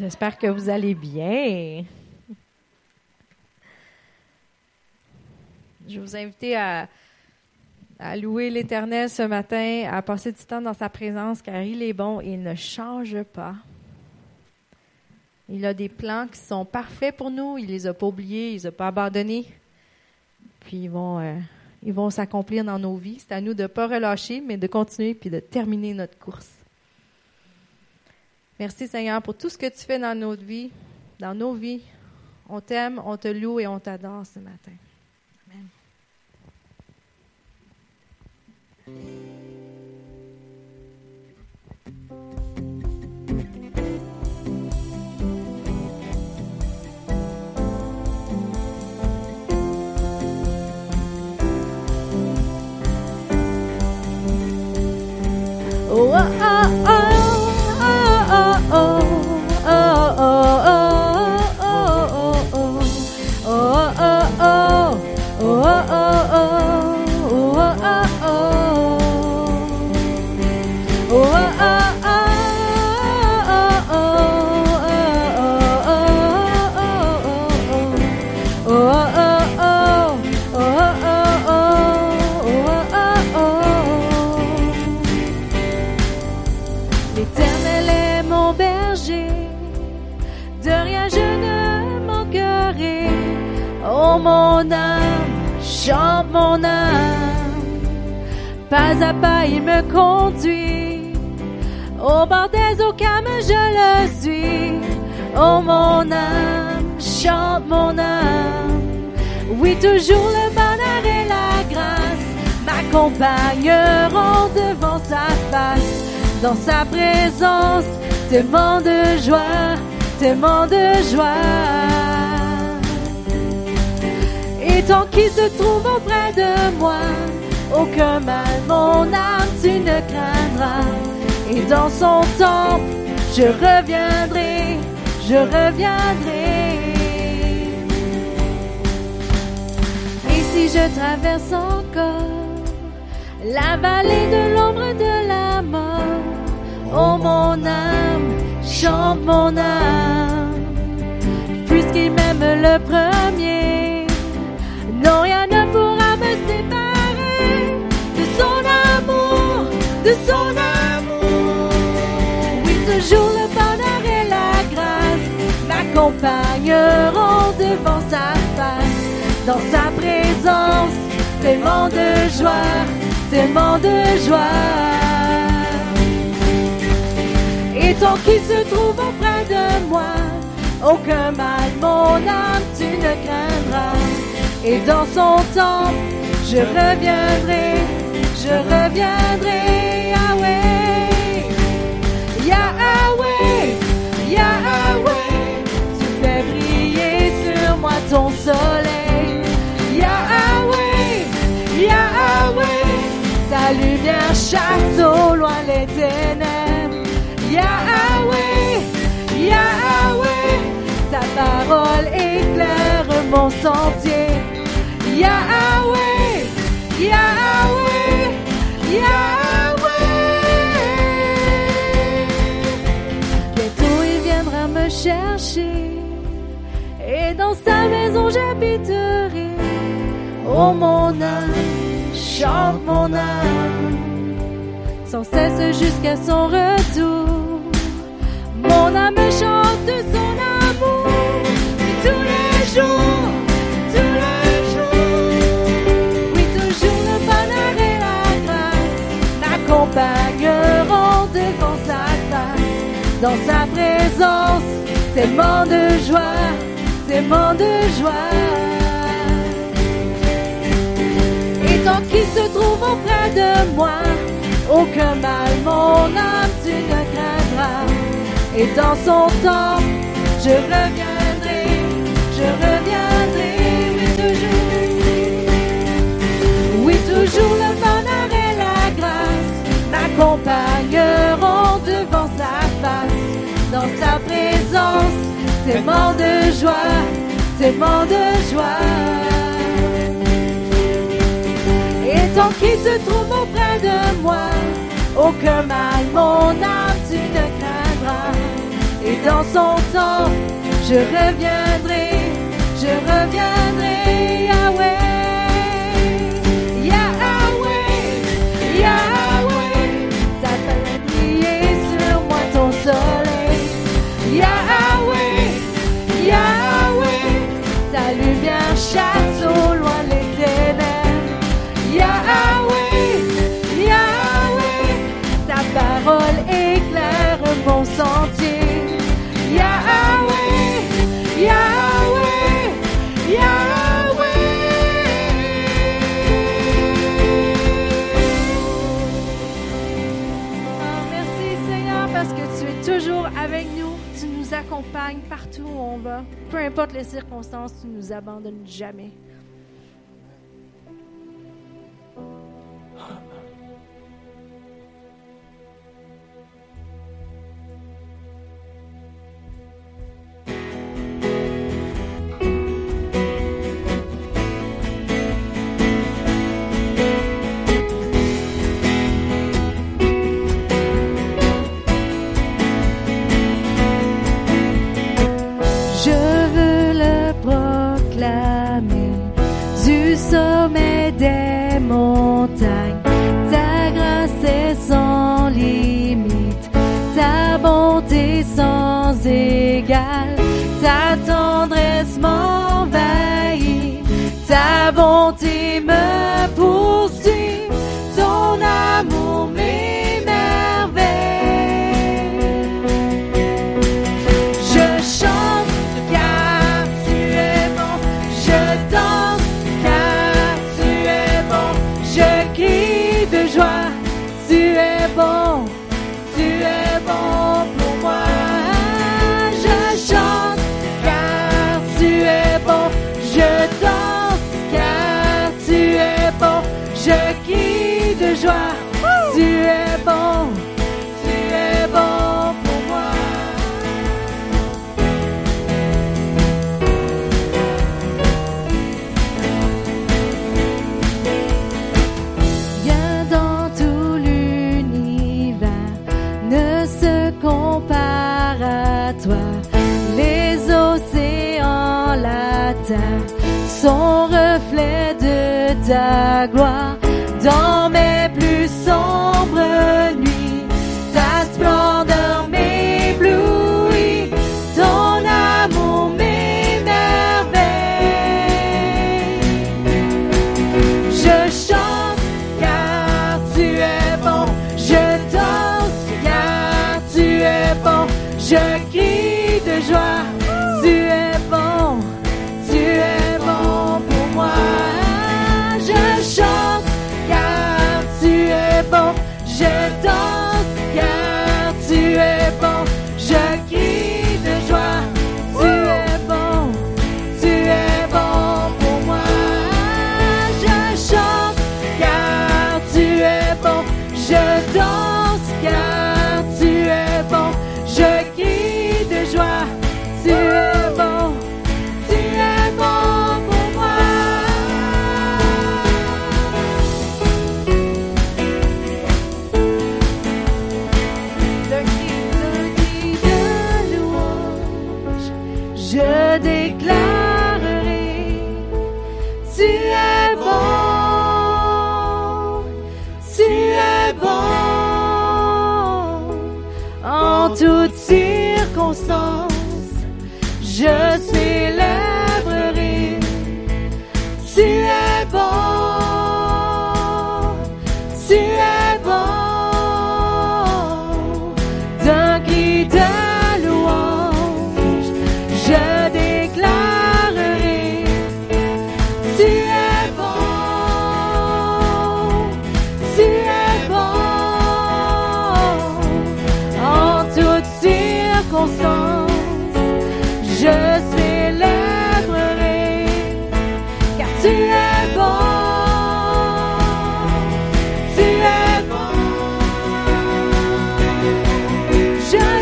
J'espère que vous allez bien. Je vous invite à, à louer l'Éternel ce matin, à passer du temps dans sa présence, car il est bon et il ne change pas. Il a des plans qui sont parfaits pour nous. Il les a pas oubliés, il les a pas abandonnés. Puis ils vont, euh, ils vont s'accomplir dans nos vies. C'est à nous de ne pas relâcher, mais de continuer puis de terminer notre course. Merci Seigneur pour tout ce que tu fais dans notre vie, dans nos vies. On t'aime, on te loue et on t'adore ce matin. Amen. Oh, oh, oh, chante mon âme, pas à pas il me conduit. Au bord des eaux je le suis. Oh mon âme, chante mon âme. Oui, toujours le bonheur et la grâce m'accompagneront devant sa face. Dans sa présence, tellement de joie, tellement de joie. Tant qu'il se trouve auprès de moi, aucun mal, mon âme, tu ne craindras. Et dans son temple, je reviendrai, je reviendrai. Et si je traverse encore la vallée de l'ombre de la mort, oh mon âme, chante mon âme, puisqu'il m'aime le premier, m'accompagneront devant sa face, dans sa présence, tellement de joie, tellement de joie. Et tant qu'il se trouve auprès de moi, aucun mal, mon âme, tu ne craindras. Et dans son temps, je reviendrai, je reviendrai, Yahweh. Moi ton soleil. Yahweh, Yahweh, ta lumière chasse au loin les ténèbres. Yahweh, Yahweh, ta parole éclaire mon sentier. Yahweh, Yahweh, Yahweh. Bientôt il viendra me chercher dans sa maison j'habiterai. Oh mon âme, chante mon âme, sans cesse jusqu'à son retour. Mon âme chante son amour, et tous les jours, tous les jours. Oui, toujours le bonheur et la grâce m'accompagneront devant sa face. Dans sa présence, tellement de joie, de joie. Et tant qu'il se trouve auprès de moi, aucun mal, mon âme, tu ne craindras. Et dans son temps, je reviendrai, je reviendrai, oui toujours. Oui, toujours le bonheur et la grâce m'accompagneront devant sa face. Dans sa présence, mort de joie, c'est mort de joie. Et tant qu'il se trouve auprès de moi, aucun mal, mon âme, tu ne craindras. Et dans son temps, je reviendrai, je reviendrai, Yahweh. chasse au loin les ténèbres. Yahweh, Yahweh, ta parole éclaire mon sentier. Yahweh, Yahweh, Yahweh. Oh, merci Seigneur parce que tu es toujours avec nous, tu nous accompagnes partout où on va peu importe les circonstances, tu ne nous abandonnes jamais. les montagnes. Ta grâce est sans limite, ta bonté sans égale, ta tendresse m'envahit, ta bonté me poursuit, ton amour.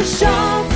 笑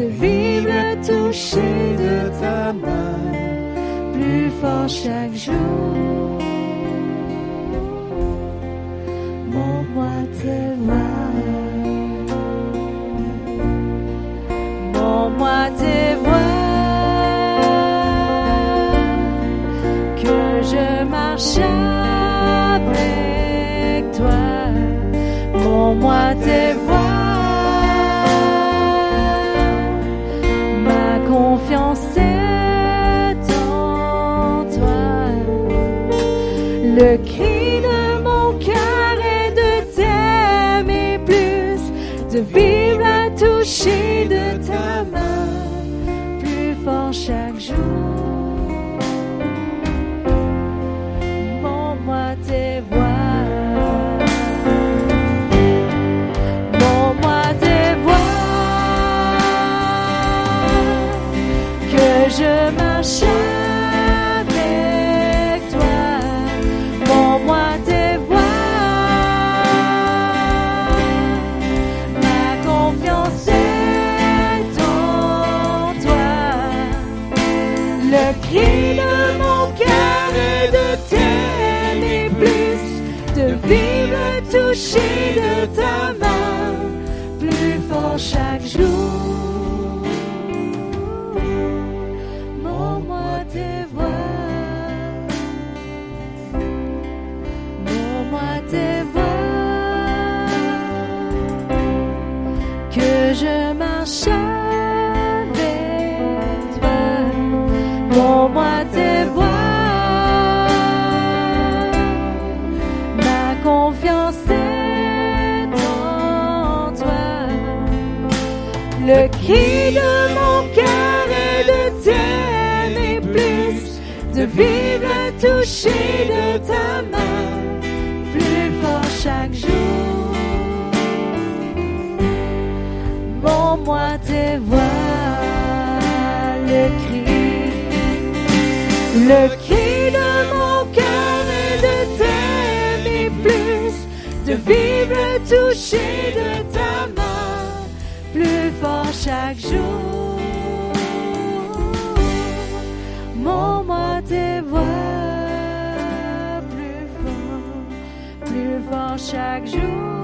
de vivre le toucher de ta main, plus fort chaque jour. Montre-moi tes mains, montre-moi tes voies, que je marche avec toi, montre-moi tes voies. de vivre le toucher de ta main, plus fort chaque jour. Mon moi tes voix, plus fort, plus fort chaque jour.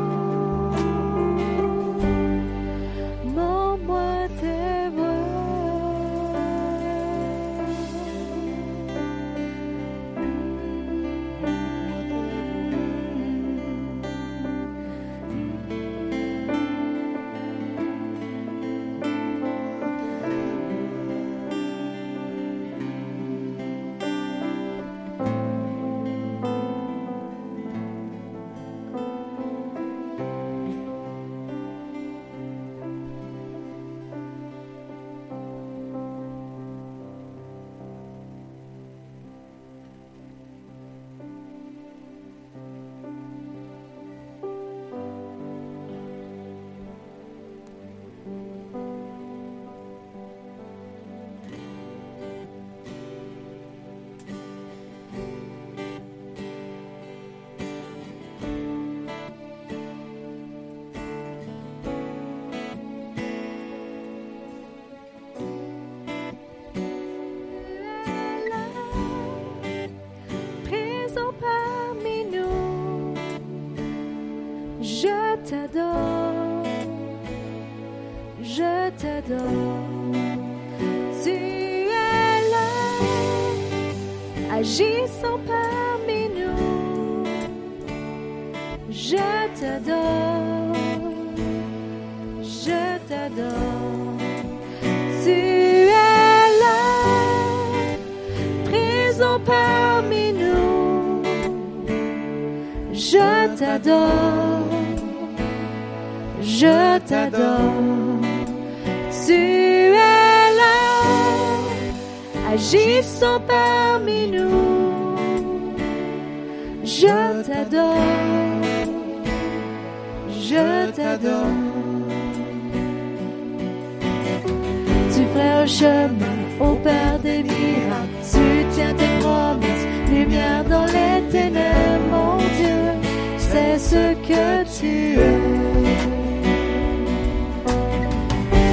que tu es.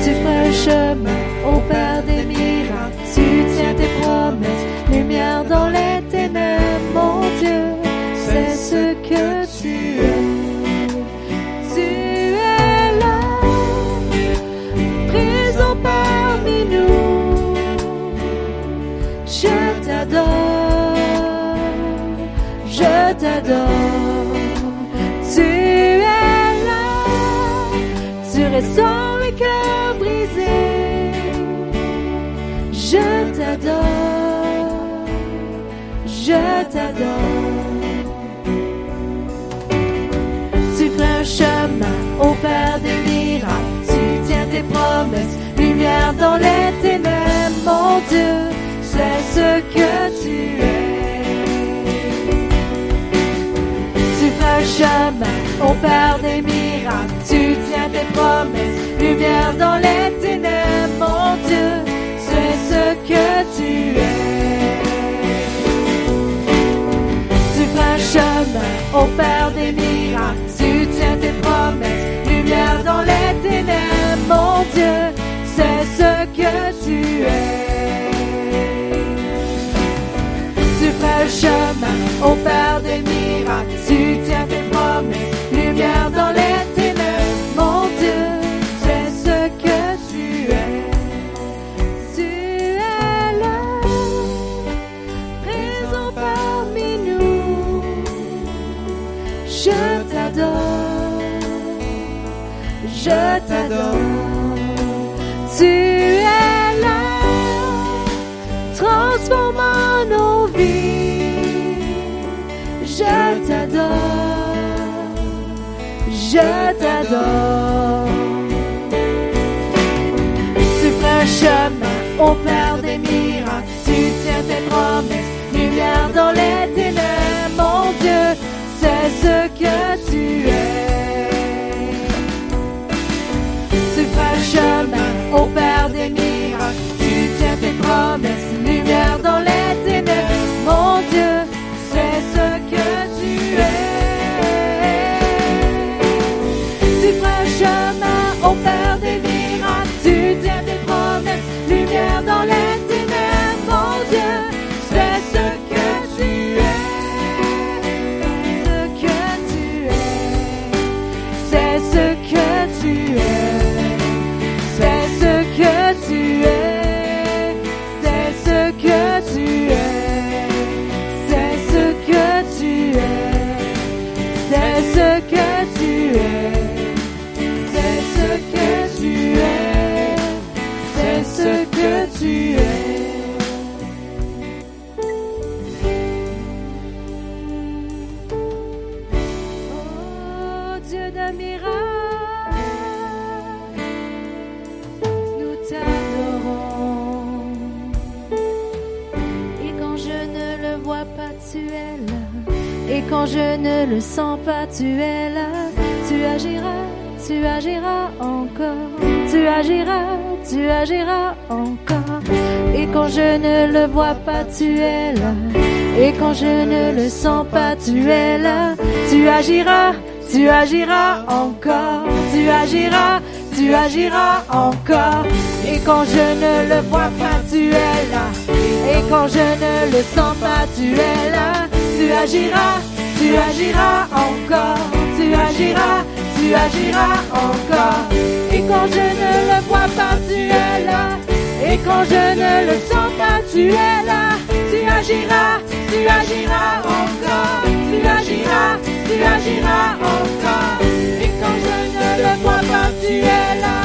Tu feras. Tu fais un chemin au Père des miracles, tu tiens tes promesses, lumière dans les ténèbres, mon Dieu, c'est ce que tu es. Tu fais un chemin au Père des miracles, tu tiens tes promesses, lumière dans les ténèbres, mon Dieu, c'est ce que tu es. Chemin au Père des miracles, tu tiens tes promesses, lumière dans les ténèbres, mon Dieu, c'est ce que tu es. Tu fais le chemin au Père des miracles, tu tiens tes promesses, je t'adore. Tu es là, transformant nos vies. Je t'adore, je t'adore. Tu fais un chemin au Père des miracles, tu tiens tes promesses, lumière dans les ténèbres, mon Dieu, c'est ce que tu es. Chemin au Père des tu agiras encore. Tu agiras, tu agiras encore. Et quand je ne le vois pas, tu es là. Et quand je ne le sens pas, tu es là. Tu agiras, tu agiras encore. Tu agiras, tu agiras encore. Et quand je ne le vois pas, tu es là. Et quand je ne le sens pas, tu es là. Tu agiras, tu agiras encore. Tu agiras, tu agiras encore. Et quand je ne le vois pas, tu es là.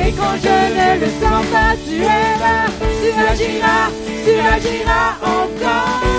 Et quand je ne le sens pas, tu es là. Tu agiras, tu agiras encore.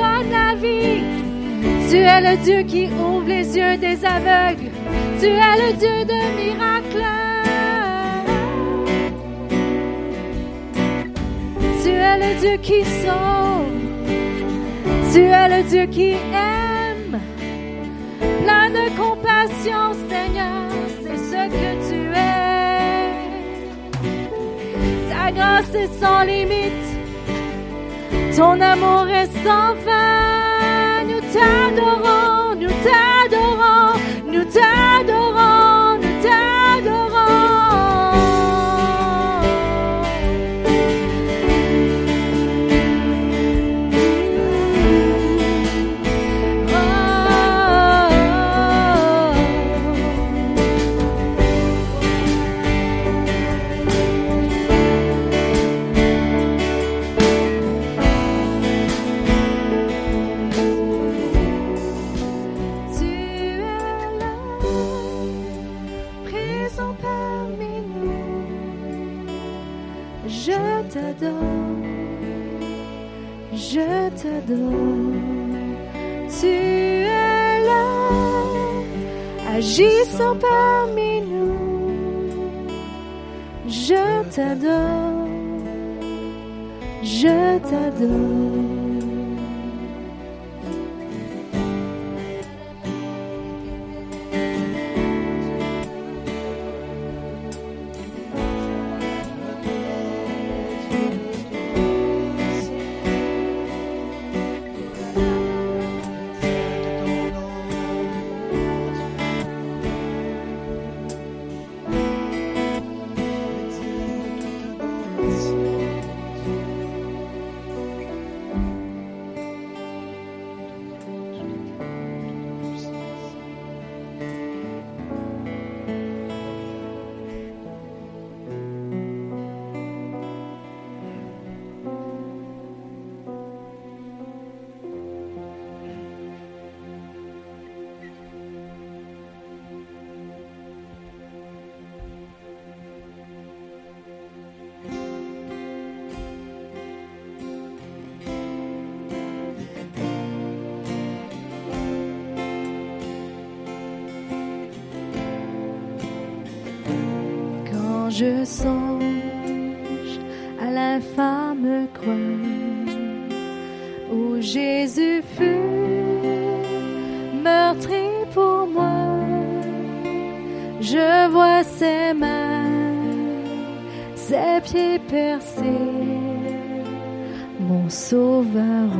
La vie Tu es le Dieu qui ouvre les yeux des aveugles. Tu es le Dieu de miracles. Tu es le Dieu qui sauve. Tu es le Dieu qui aime. Plein de compassion, Seigneur, c'est ce que tu es. Ta grâce est sans limite. Ton amour est sans fin. Agissant parmi nous. Je t'adore, je t'adore. Je songe à l'infâme croix où Jésus fut meurtri pour moi, je vois ses mains, ses pieds percés, mon sauveur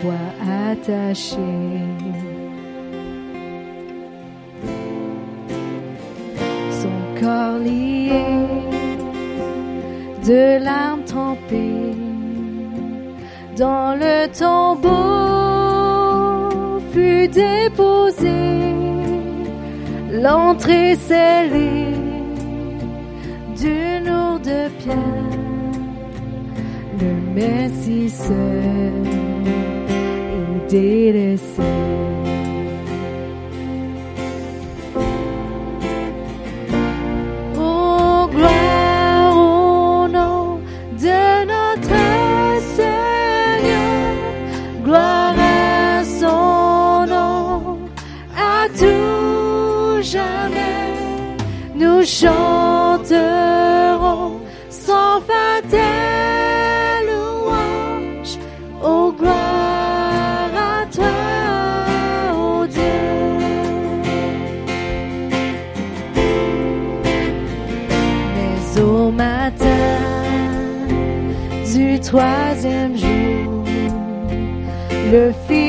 bois attaché. Dans le tombeau fut déposé. L'entrée scellée d'une lourde pierre. Le Messie seul troisième jour, le Fils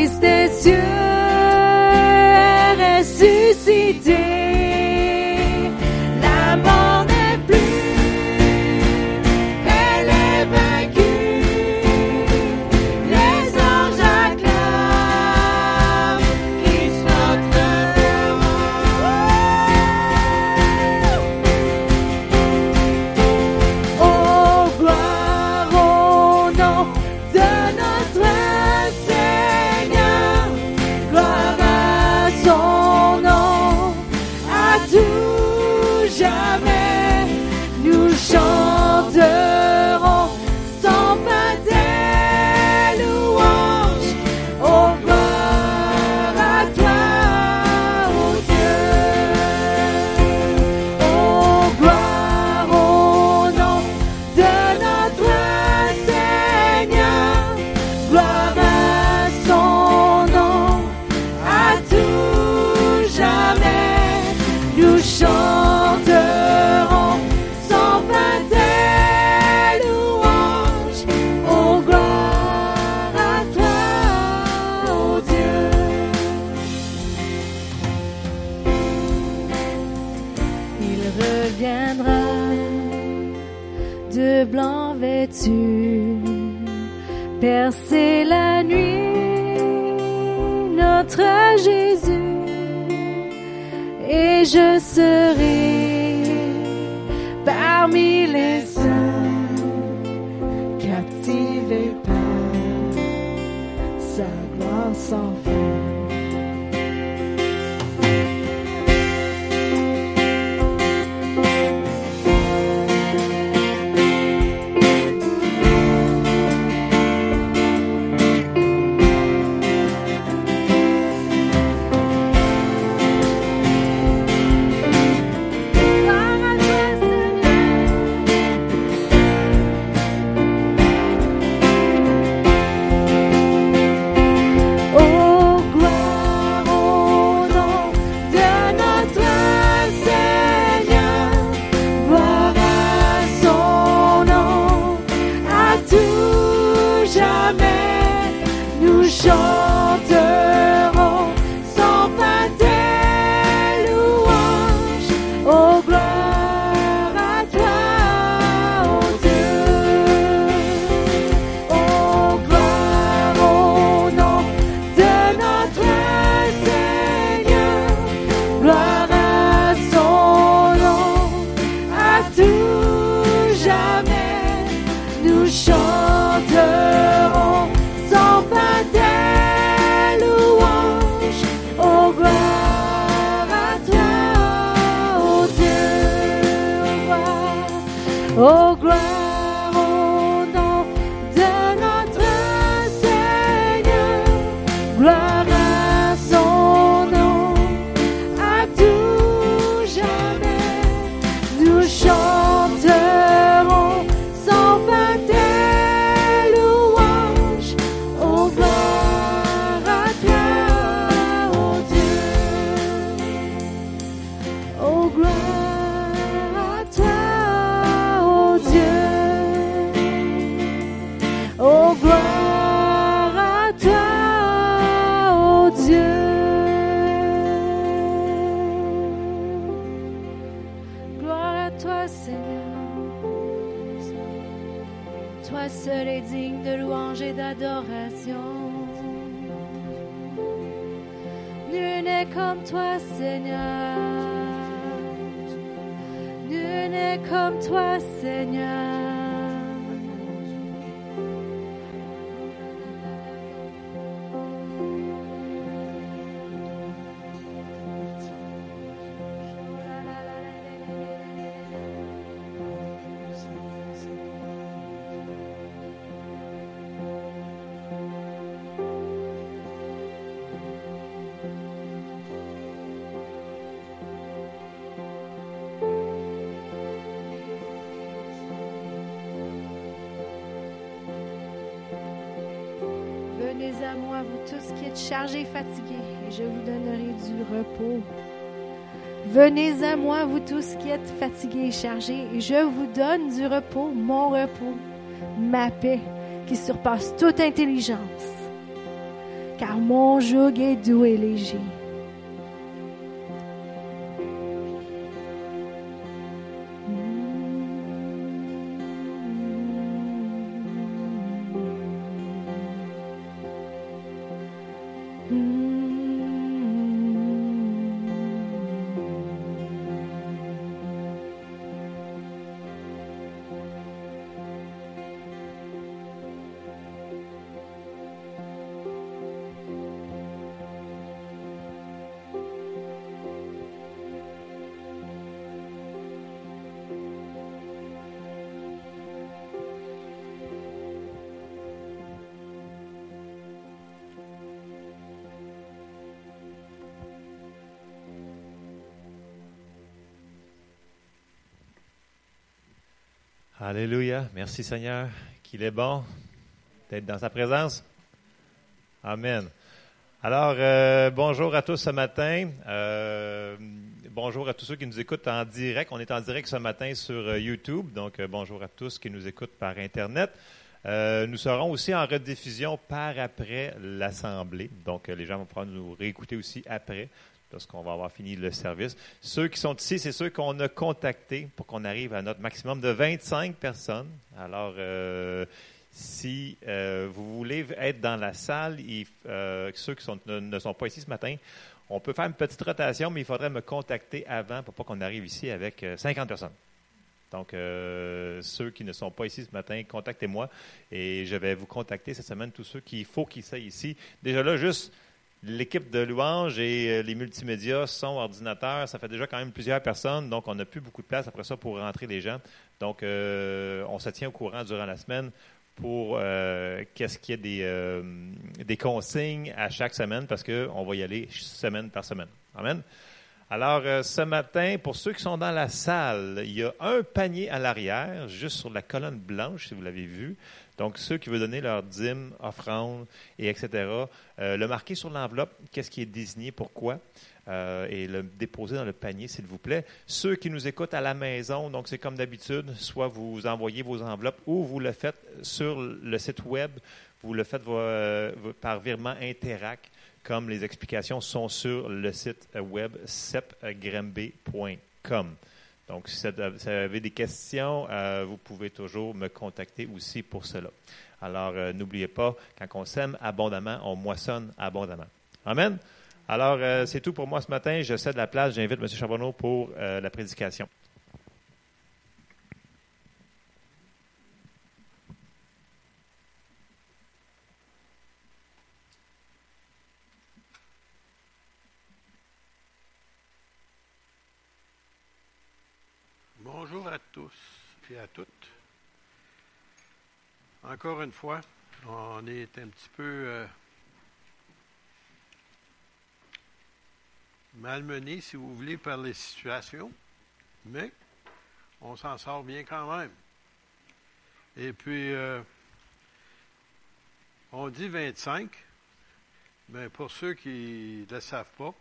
Venez à moi, vous tous qui êtes chargés et fatigués, et je vous donnerai du repos. Venez à moi, vous tous qui êtes fatigués et chargés, et je vous donne du repos, mon repos, ma paix, qui surpasse toute intelligence. Car mon joug est doux et léger. Alléluia. Merci Seigneur qu'il est bon d'être dans sa présence. Amen. Alors, euh, bonjour à tous ce matin. Euh, bonjour à tous ceux qui nous écoutent en direct. On est en direct ce matin sur euh, YouTube, donc bonjour à tous qui nous écoutent par Internet. Nous serons aussi en rediffusion par après l'Assemblée, donc les gens vont pouvoir nous réécouter aussi après. Lorsqu'on va avoir fini le service. Ceux qui sont ici, c'est ceux qu'on a contactés pour qu'on arrive à notre maximum de 25 personnes. Alors, euh, si euh, vous voulez être dans la salle, euh, ceux qui ne, sont pas ici ce matin, on peut faire une petite rotation, mais il faudrait me contacter avant pour pas qu'on arrive ici avec 50 personnes. Donc, ceux qui ne sont pas ici ce matin, contactez-moi et je vais vous contacter cette semaine, tous ceux qu'il faut qu'ils soient ici. Déjà là, juste L'équipe de louange et euh, les multimédias, son, ordinateur, ça fait déjà quand même plusieurs personnes, donc on n'a plus beaucoup de place après ça pour rentrer les gens. Donc, euh, on se tient au courant durant la semaine pour euh, qu'est-ce qu'il y ait des, des consignes à chaque semaine parce qu'on va y aller semaine par semaine. Amen. Alors, ce matin, pour ceux qui sont dans la salle, il y a un panier à l'arrière, juste sur la colonne blanche, si vous l'avez vu. Donc, ceux qui veulent donner leur dîme, offrande, et etc., euh, le marquer sur l'enveloppe, qu'est-ce qui est désigné, pourquoi, euh, et le déposer dans le panier, s'il vous plaît. Ceux qui nous écoutent à la maison, donc c'est comme d'habitude, soit vous envoyez vos enveloppes ou vous le faites sur le site web, vous le faites euh, par virement Interac, comme les explications sont sur le site web sepgremb.com. Donc, si vous avez des questions, euh, vous pouvez toujours me contacter aussi pour cela. Alors, euh, n'oubliez pas, quand on sème abondamment, on moissonne abondamment. Amen. Alors, euh, c'est tout pour moi ce matin. Je cède la place. J'invite M. Charbonneau pour la prédication. À toutes. Encore une fois, on est un petit peu euh, malmené, si vous voulez, par les situations, mais on s'en sort bien quand même. Et puis, euh, on dit 25, mais pour ceux qui ne le savent pas,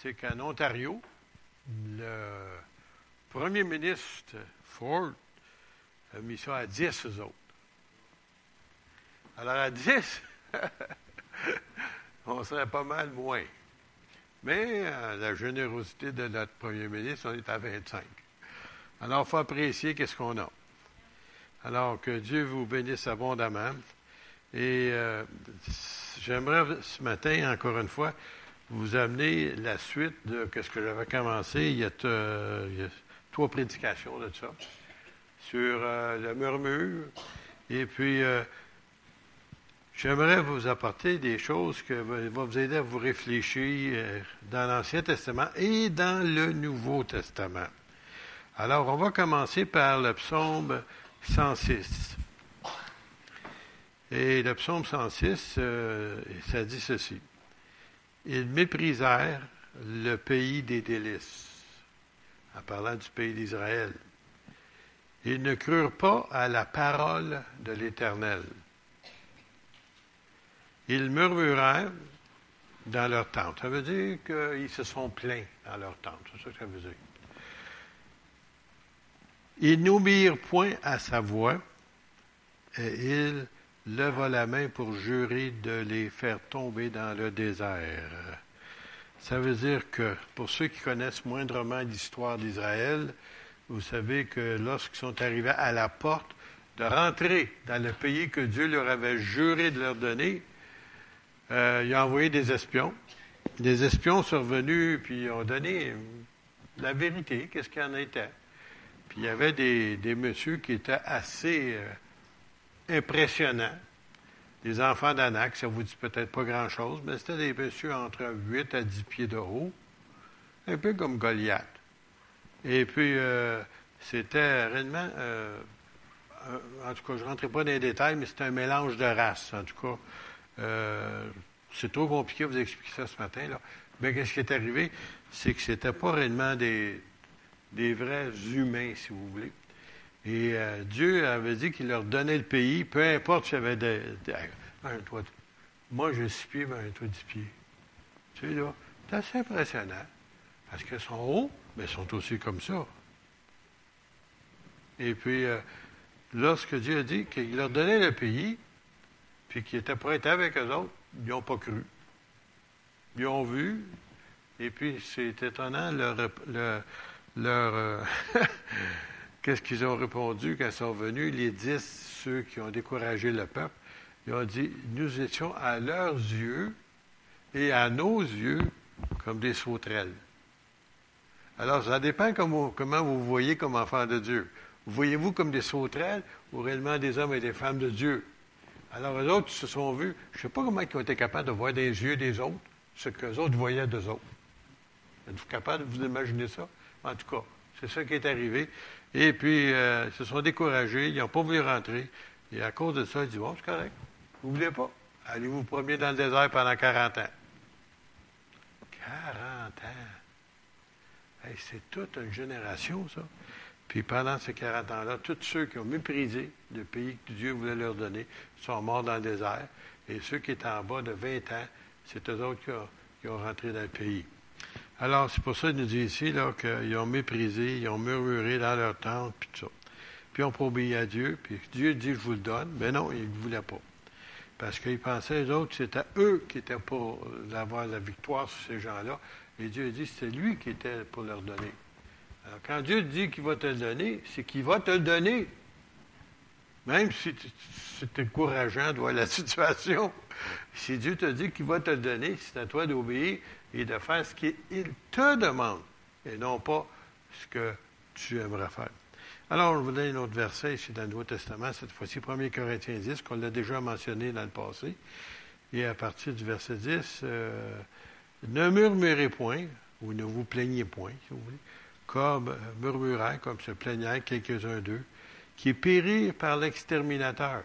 c'est qu'en Ontario, le premier ministre Ford a mis ça à 10 eux autres. Alors à 10, on serait pas mal moins. Mais à la générosité de notre premier ministre, on est à 25. Alors, il faut apprécier qu'est-ce qu'on a. Alors, que Dieu vous bénisse abondamment. Et euh, j'aimerais ce matin, encore une fois, vous amener la suite de ce que j'avais commencé il y a, il y a trois prédications de ça, sur euh, le murmure. Et puis, euh, j'aimerais vous apporter des choses qui vont vous aider à vous réfléchir euh, dans l'Ancien Testament et dans le Nouveau Testament. Alors, on va commencer par le psaume 106. Et le psaume 106, ça dit ceci. Ils méprisèrent le pays des délices en parlant du pays d'Israël. Ils ne crurent pas à la parole de l'Éternel. Ils murmurèrent dans leur tente. Ça veut dire qu'ils se sont plaints dans leur tente. C'est ça que ça veut dire. Ils n'obéirent point à sa voix et il leva la main pour jurer de les faire tomber dans le désert. Ça veut dire que pour ceux qui connaissent moindrement l'histoire d'Israël, vous savez que lorsqu'ils sont arrivés à la porte de rentrer dans le pays que Dieu leur avait juré de leur donner, euh, il a envoyé des espions. Des espions sont revenus puis ont donné la vérité, qu'est-ce qu'il en était. Puis il y avait des, des messieurs qui étaient assez euh, impressionnants les enfants d'Anak, ça vous dit peut-être pas grand-chose, mais c'était des messieurs entre 8 à 10 pieds de haut, un peu comme Goliath. Et puis, euh, c'était réellement, euh, en tout cas, je ne rentrerai pas dans les détails, mais c'était un mélange de races, en tout cas. Euh, c'est trop compliqué de vous expliquer ça ce matin, là. Mais qu'est-ce qui est arrivé? C'est que c'était pas réellement des, des vrais humains, si vous voulez. Et Dieu avait dit qu'il leur donnait le pays, peu importe s'il y avait des. un. Moi, j'ai six pieds, mais un toit dix pieds. Tu sais, là, c'est assez impressionnant. Parce qu'ils sont hauts, mais sont aussi comme ça. Et puis, euh, lorsque Dieu a dit qu'il leur donnait le pays, puis qu'il était prêt avec eux autres, ils n'ont pas cru. Ils ont vu, Et puis, c'est étonnant, leur, leur, qu'est-ce qu'ils ont répondu quand ils sont venus, les dix, ceux qui ont découragé le peuple, ils ont dit, nous étions à leurs yeux et à nos yeux comme des sauterelles. Alors, ça dépend comment, comment vous voyez comme enfants de Dieu. Voyez-vous comme des sauterelles ou réellement des hommes et des femmes de Dieu? Alors, eux autres se sont vus, je ne sais pas comment ils ont été capables de voir des yeux des autres ce que les autres voyaient d'eux autres. Êtes-vous capable de vous imaginer ça? En tout cas, c'est ça qui est arrivé. Et puis, euh, ils se sont découragés, ils n'ont pas voulu rentrer. Et à cause de ça, ils disent, bon, c'est correct. Vous ne voulez pas? Allez vous promener dans le désert pendant 40 ans? 40 ans? C'est toute une génération, ça. Puis pendant ces 40 ans-là, tous ceux qui ont méprisé le pays que Dieu voulait leur donner sont morts dans le désert. Et ceux qui étaient en bas de 20 ans, c'est eux autres qui ont, rentré dans le pays. Alors, c'est pour ça qu'il nous dit ici qu'ils ont méprisé, ils ont murmuré dans leur tente, puis tout ça. Puis pas obéi à Dieu, puis Dieu dit, je vous le donne. Mais non, ils ne voulaient pas. Parce qu'ils pensaient, les autres, c'était eux qui étaient pour avoir la victoire sur ces gens-là. Et Dieu dit, c'est lui qui était pour leur donner. Alors, quand Dieu dit qu'il va te le donner, c'est qu'il va te le donner. Même si c'est encourageant de voir la situation. Si Dieu te dit qu'il va te le donner, c'est à toi d'obéir et de faire ce qu'il te demande et non pas ce que tu aimerais faire. Alors, on vous donne un autre verset ici dans le Nouveau Testament, cette fois-ci 1 Corinthiens 10, qu'on l'a déjà mentionné dans le passé. Et à partir du verset 10, euh, ne murmurez point, ou ne vous plaignez point, si vous voulez, comme euh, murmurant, comme se plaignant quelques-uns d'eux, qui périrent par l'exterminateur.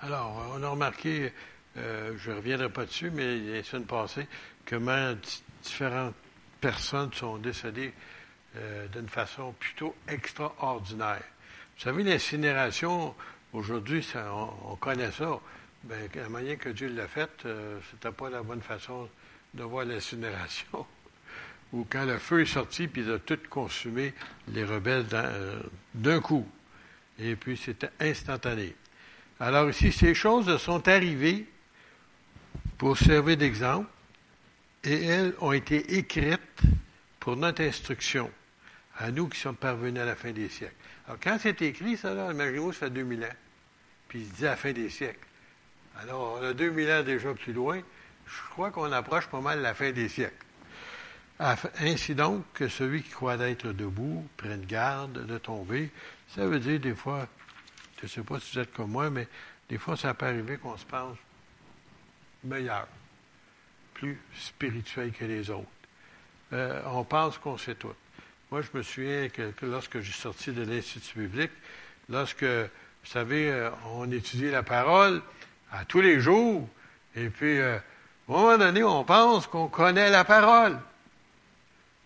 Alors, on a remarqué, euh, je ne reviendrai pas dessus, mais il y a une semaine passée, comment différentes personnes sont décédées euh, d'une façon plutôt extraordinaire. Vous savez, l'incinération, aujourd'hui, on, connaît ça. Bien, la manière que Dieu l'a faite, euh, ce n'était pas la bonne façon de voir l'incinération. Ou quand le feu est sorti, puis il a tout consumé les rebelles euh, d'un coup. Et puis, c'était instantané. Alors ici, ces choses sont arrivées pour servir d'exemple, et elles ont été écrites pour notre instruction, à nous qui sommes parvenus à la fin des siècles. Alors, quand c'est écrit, ça, là, imaginez-vous, ça fait 2000 ans. Puis il se dit à la fin des siècles. Alors, on a 2000 ans déjà plus loin. Je crois qu'on approche pas mal la fin des siècles. Ainsi donc, que celui qui croit d'être debout prenne garde de tomber. Ça veut dire, des fois, je ne sais pas si vous êtes comme moi, mais des fois, ça peut arriver qu'on se pense meilleur, plus spirituel que les autres. Euh, on pense qu'on sait tout. Moi, je me souviens que, lorsque j'ai sorti de l'Institut biblique, lorsque, vous savez, euh, on étudie la parole à tous les jours, et puis, euh, à un moment donné, on pense qu'on connaît la parole.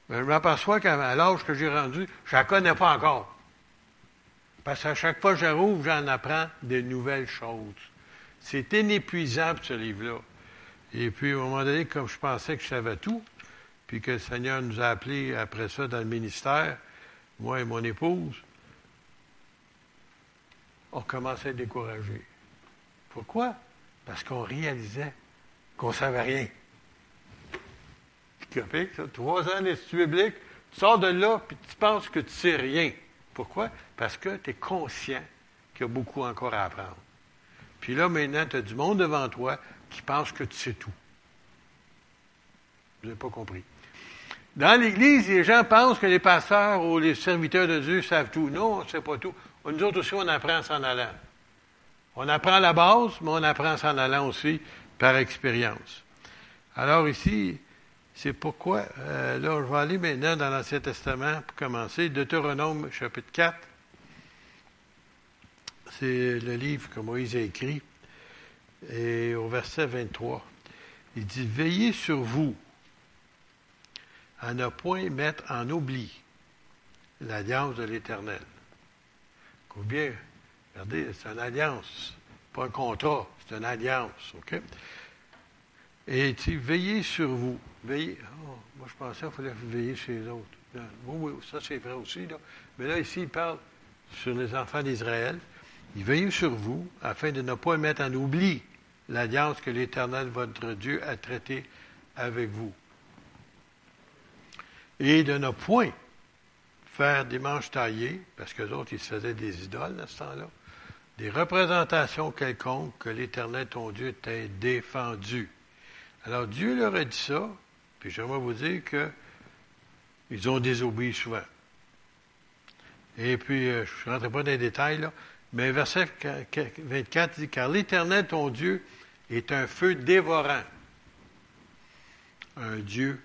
Mais je m'aperçois qu'à l'âge que j'ai rendu, je ne la connais pas encore. Parce qu'à chaque fois que je rouvre, j'en apprends des nouvelles choses. C'est inépuisable, ce livre-là. Et puis, à un moment donné, comme je pensais que je savais tout, puis que le Seigneur nous a appelés après ça dans le ministère, moi et mon épouse, on commençait à décourager. Pourquoi? Parce qu'on réalisait qu'on ne savait rien. Copique, ça. Trois ans d'Institut biblique, tu sors de là, puis tu penses que tu ne sais rien. Pourquoi? Parce que tu es conscient qu'il y a beaucoup encore à apprendre. Puis là, maintenant, tu as du monde devant toi qui pense que tu sais tout. Vous n'avez pas compris. Dans l'Église, les gens pensent que les pasteurs ou les serviteurs de Dieu savent tout. Non, on ne sait pas tout. Nous autres aussi, on apprend s'en allant. On apprend la base, mais on apprend s'en allant aussi par expérience. Alors ici, c'est pourquoi, euh, là, je vais aller maintenant dans l'Ancien Testament pour commencer. Deutéronome, chapitre 4. C'est le livre que Moïse a écrit. Et au verset 23, il dit Veillez sur vous à ne point mettre en oubli l'alliance de l'Éternel. bien, regardez, c'est une alliance, pas un contrat, c'est une alliance, OK? Et il dit, veillez sur vous. Veillez. Oh, moi, je pensais qu'il fallait veiller sur les autres. Oui, oui, ça c'est vrai aussi. Là. Mais là, ici, il parle sur les enfants d'Israël. Il veille sur vous afin de ne pas mettre en oubli l'alliance que l'Éternel, votre Dieu, a traitée avec vous. et de ne point faire des manches taillées, parce que autres, ils se faisaient des idoles à ce temps-là, des représentations quelconques que l'Éternel, ton Dieu, t'ait défendu. Alors Dieu leur a dit ça, puis j'aimerais vous dire que ils ont désobéi souvent. Et puis, euh, je ne rentrerai pas dans les détails, mais verset 24 dit, car l'Éternel, ton Dieu, est un feu dévorant, un Dieu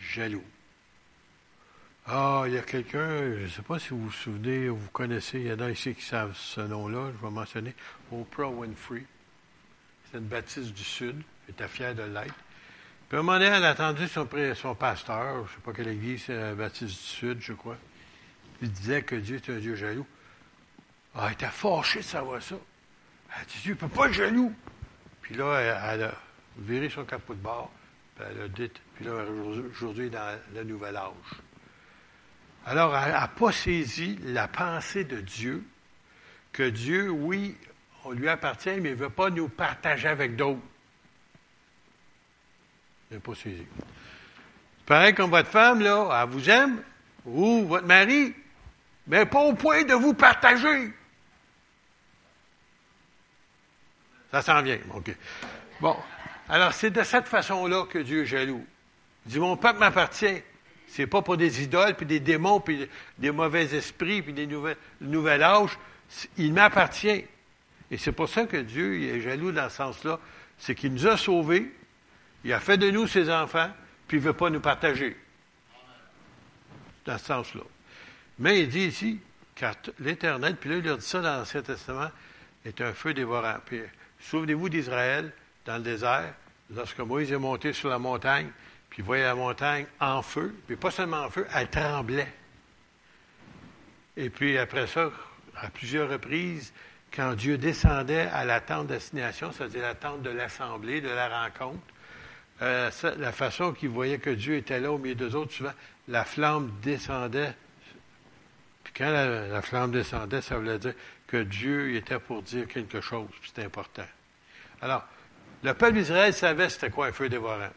jaloux. Ah, il y a quelqu'un, je ne sais pas si vous vous souvenez ou vous connaissez, il y en a ici qui savent ce nom-là, je vais mentionner, Oprah Winfrey. C'est une baptiste du Sud, elle était fière de l'être. Puis à un moment donné, elle a entendu son, son pasteur, je ne sais pas quelle église, c'est baptiste du Sud, je crois. Il disait que Dieu est un Dieu jaloux. Ah, elle était fâchée de savoir ça. Elle a dit, Dieu ne peut pas être jaloux. Puis là, elle, a viré son capot de bord. Puis, elle a dit, puis là, aujourd'hui, dans le nouvel âge. Alors, elle n'a pas saisi la pensée de Dieu, que Dieu, oui, on lui appartient, mais il ne veut pas nous partager avec d'autres. Il n'a pas saisi. Pareil comme votre femme, là, elle vous aime, ou votre mari, mais pas au point de vous partager. Ça s'en vient. OK. Bon. Alors, c'est de cette façon-là que Dieu est jaloux. Il dit, mon peuple m'appartient. C'est pas pour des idoles, puis des démons, puis des mauvais esprits, puis des nouvelles, nouvel âge. Il m'appartient. Et c'est pour ça que Dieu est jaloux dans ce sens-là. C'est qu'il nous a sauvés, il a fait de nous ses enfants, puis il ne veut pas nous partager. Dans ce sens-là. Mais il dit ici, car l'Éternel, puis là, il leur dit ça dans l'Ancien Testament, est un feu dévorant. Puis, souvenez-vous d'Israël, dans le désert, lorsque Moïse est monté sur la montagne, puis il voyait la montagne en feu, puis pas seulement en feu, elle tremblait. Et puis après ça, à plusieurs reprises, quand Dieu descendait à la tente d'assignation, c'est-à-dire la tente de l'assemblée, de la rencontre, euh, la façon qu'il voyait que Dieu était là au milieu d'eux autres, souvent, la flamme descendait. Puis quand la, flamme descendait, ça voulait dire que Dieu était pour dire quelque chose, c'était important. Alors, le peuple d'Israël savait c'était quoi un feu dévorant.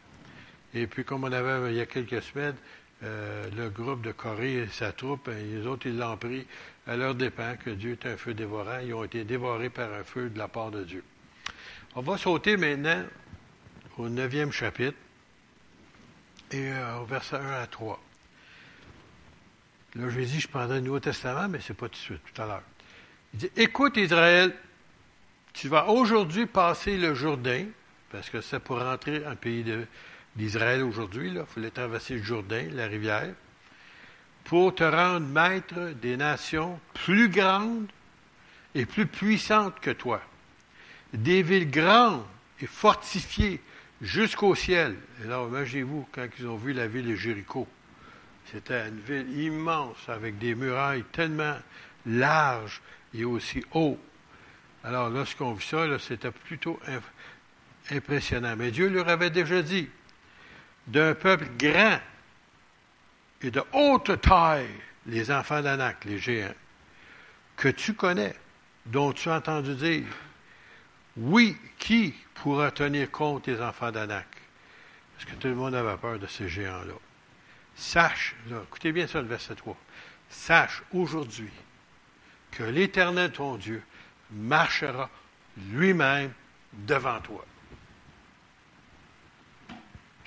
Et puis, comme on avait il y a quelques semaines, euh, le groupe de Corée et sa troupe, les autres, ils l'ont pris à leur dépens, que Dieu est un feu dévorant. Ils ont été dévorés par un feu de la part de Dieu. On va sauter maintenant au neuvième chapitre et euh, au verset 1 à 3. Là, je dire, je prendrai le Nouveau Testament, mais ce n'est pas tout de suite, tout à l'heure. Il dit, écoute Israël, tu vas aujourd'hui passer le Jourdain, parce que c'est pour rentrer en pays d'Israël aujourd'hui, il fallait traverser le Jourdain, la rivière, pour te rendre maître des nations plus grandes et plus puissantes que toi, des villes grandes et fortifiées jusqu'au ciel. Et là, imaginez-vous quand ils ont vu la ville de Jéricho. C'était une ville immense avec des murailles tellement larges et aussi hauts. Alors, lorsqu'on vit ça, c'était plutôt impressionnant. Mais Dieu leur avait déjà dit, d'un peuple grand et de haute taille, les enfants d'Anak, les géants, que tu connais, dont tu as entendu dire, oui, qui pourra tenir compte des enfants d'Anak? Parce que tout le monde avait peur de ces géants-là? Sache, écoutez bien ça le verset 3, sache aujourd'hui que l'Éternel, ton Dieu, marchera lui-même devant toi.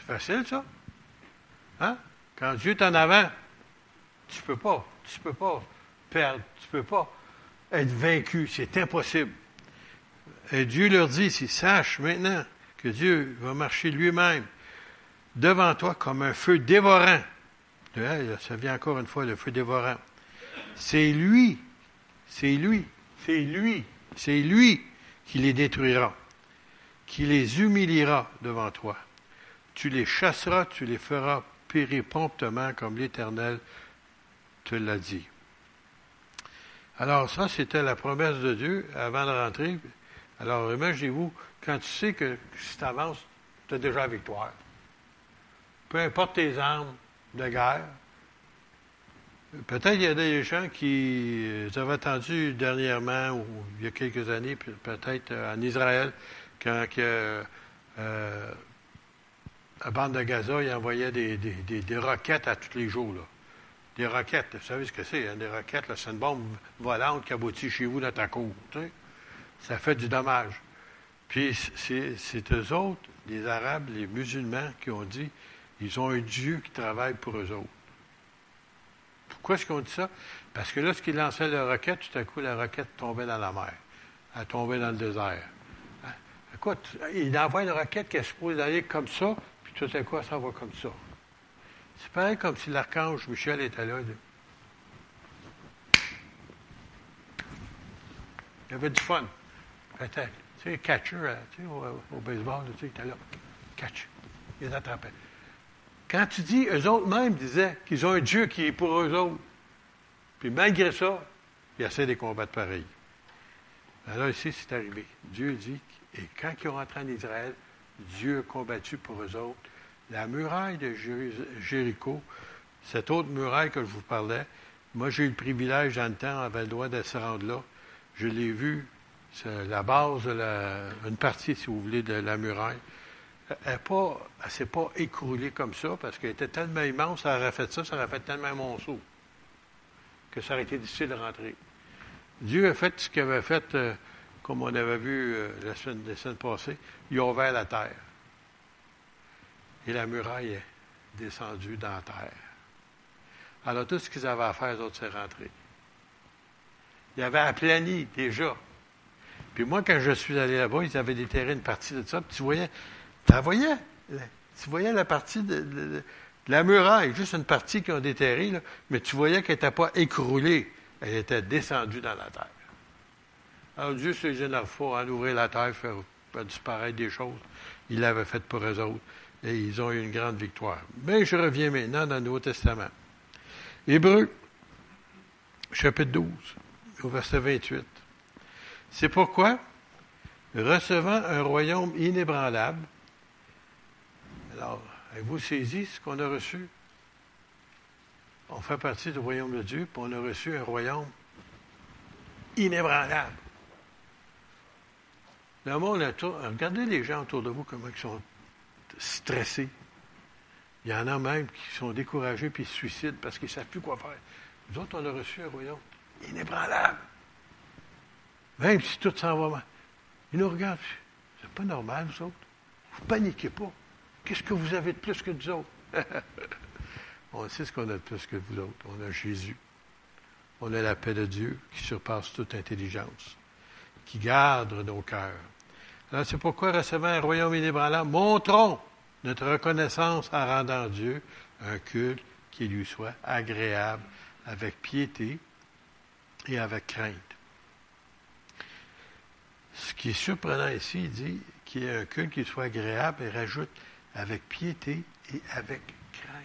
C'est facile, ça? Hein? Quand Dieu est en avant, tu ne peux pas, tu peux pas perdre, tu ne peux pas être vaincu, c'est impossible. Et Dieu leur dit, si sache maintenant que Dieu va marcher lui-même devant toi comme un feu dévorant. Ça vient encore une fois, le feu dévorant. C'est lui, c'est lui, c'est lui, c'est lui qui les détruira, qui les humiliera devant toi. Tu les chasseras, tu les feras périr promptement comme l'Éternel te l'a dit. Alors ça, c'était la promesse de Dieu avant de rentrer. Alors, imaginez-vous, quand tu sais que si tu avances, tu as déjà la victoire. Peu importe tes armes de guerre. Peut-être il y a des gens qui avaient entendu dernièrement, ou il y a quelques années, peut-être euh, en Israël, quand euh, à bande de Gaza, ils envoyaient des, des, des, roquettes à tous les jours. Là. Des roquettes, vous savez ce que c'est, hein? des roquettes, c'est une bombe volante qui aboutit chez vous dans ta cour. Ça fait du dommage. Puis c'est eux autres, les Arabes, les musulmans, qui ont dit ils ont un Dieu qui travaille pour eux autres. Pourquoi est-ce qu'ils ont dit ça? Parce que lorsqu'ils lançaient la roquette, tout à coup, la roquette tombait dans la mer. Elle tombait dans le désert. Hein? Écoute, il envoie une roquette qui est supposée aller comme ça, tout à coup, s'en va comme ça. C'est pareil comme si l'archange Michel était là. Il y avait du fun. Peut-être. Tu sais, catcher, euh, tu sais, au, baseball, tu sais, il était là. Catch. Il attrapait. Quand tu dis, eux autres même disaient qu'ils ont un Dieu qui est pour eux autres. Puis malgré ça, ils essaient de combattre pareil. Alors ici, c'est arrivé. Dieu dit, et quand ils ont rentré en Israël, Dieu a combattu pour eux autres. La muraille de Jéricho, cette autre muraille que je vous parlais, moi j'ai eu le privilège dans le temps, on avait le droit de se rendre là. Je l'ai vu, c'est la base, de une partie, si vous voulez, de la muraille. Elle ne s'est pas écroulée comme ça parce qu'elle était tellement immense, ça aurait fait ça, ça aurait fait tellement monceau que ça aurait été difficile de rentrer. Dieu a fait ce qu'il avait fait, euh, comme on avait vu euh, la, semaine, passée. Il a ouvert la terre. Et la muraille est descendue dans la terre. Alors, tout ce qu'ils avaient à faire, les autres, c'est rentrer. Ils avaient aplani déjà. Puis moi, quand je suis allé là-bas, ils avaient déterré une partie de ça. Puis tu voyais, tu voyais, tu voyais la partie de, la muraille, juste une partie qu'ils ont déterrée, mais tu voyais qu'elle n'était pas écroulée. Elle était descendue dans la terre. Alors Dieu se génère pas à ouvrir la terre, faire, faire disparaître des choses. Il l'avait fait pour eux autres. Et ils ont eu une grande victoire. Mais je reviens maintenant dans le Nouveau Testament. Hébreu, chapitre 12, au verset 28. C'est pourquoi, recevant un royaume inébranlable, alors, avez-vous saisi ce qu'on a reçu? On fait partie du royaume de Dieu, puis on a reçu un royaume inébranlable. Le monde regardez les gens autour de vous, comment ils sont stressés. Il y en a même qui sont découragés puis se suicident parce qu'ils ne savent plus quoi faire. Nous autres, on a reçu un royaume inébranlable. Même si tout s'en va mal. Ils nous regardent. C'est pas normal, vous autres. Vous paniquez pas. Qu'est-ce que vous avez de plus que nous autres? on sait ce qu'on a de plus que vous autres. On a Jésus. On a la paix de Dieu qui surpasse toute intelligence, qui garde nos cœurs. Alors, c'est pourquoi, recevant un royaume inébranlable, montrons notre reconnaissance en rendant Dieu un culte qui lui soit agréable, avec piété et avec crainte. Ce qui est surprenant ici, il dit qu'il y ait un culte qui soit agréable et rajoute avec piété et avec crainte.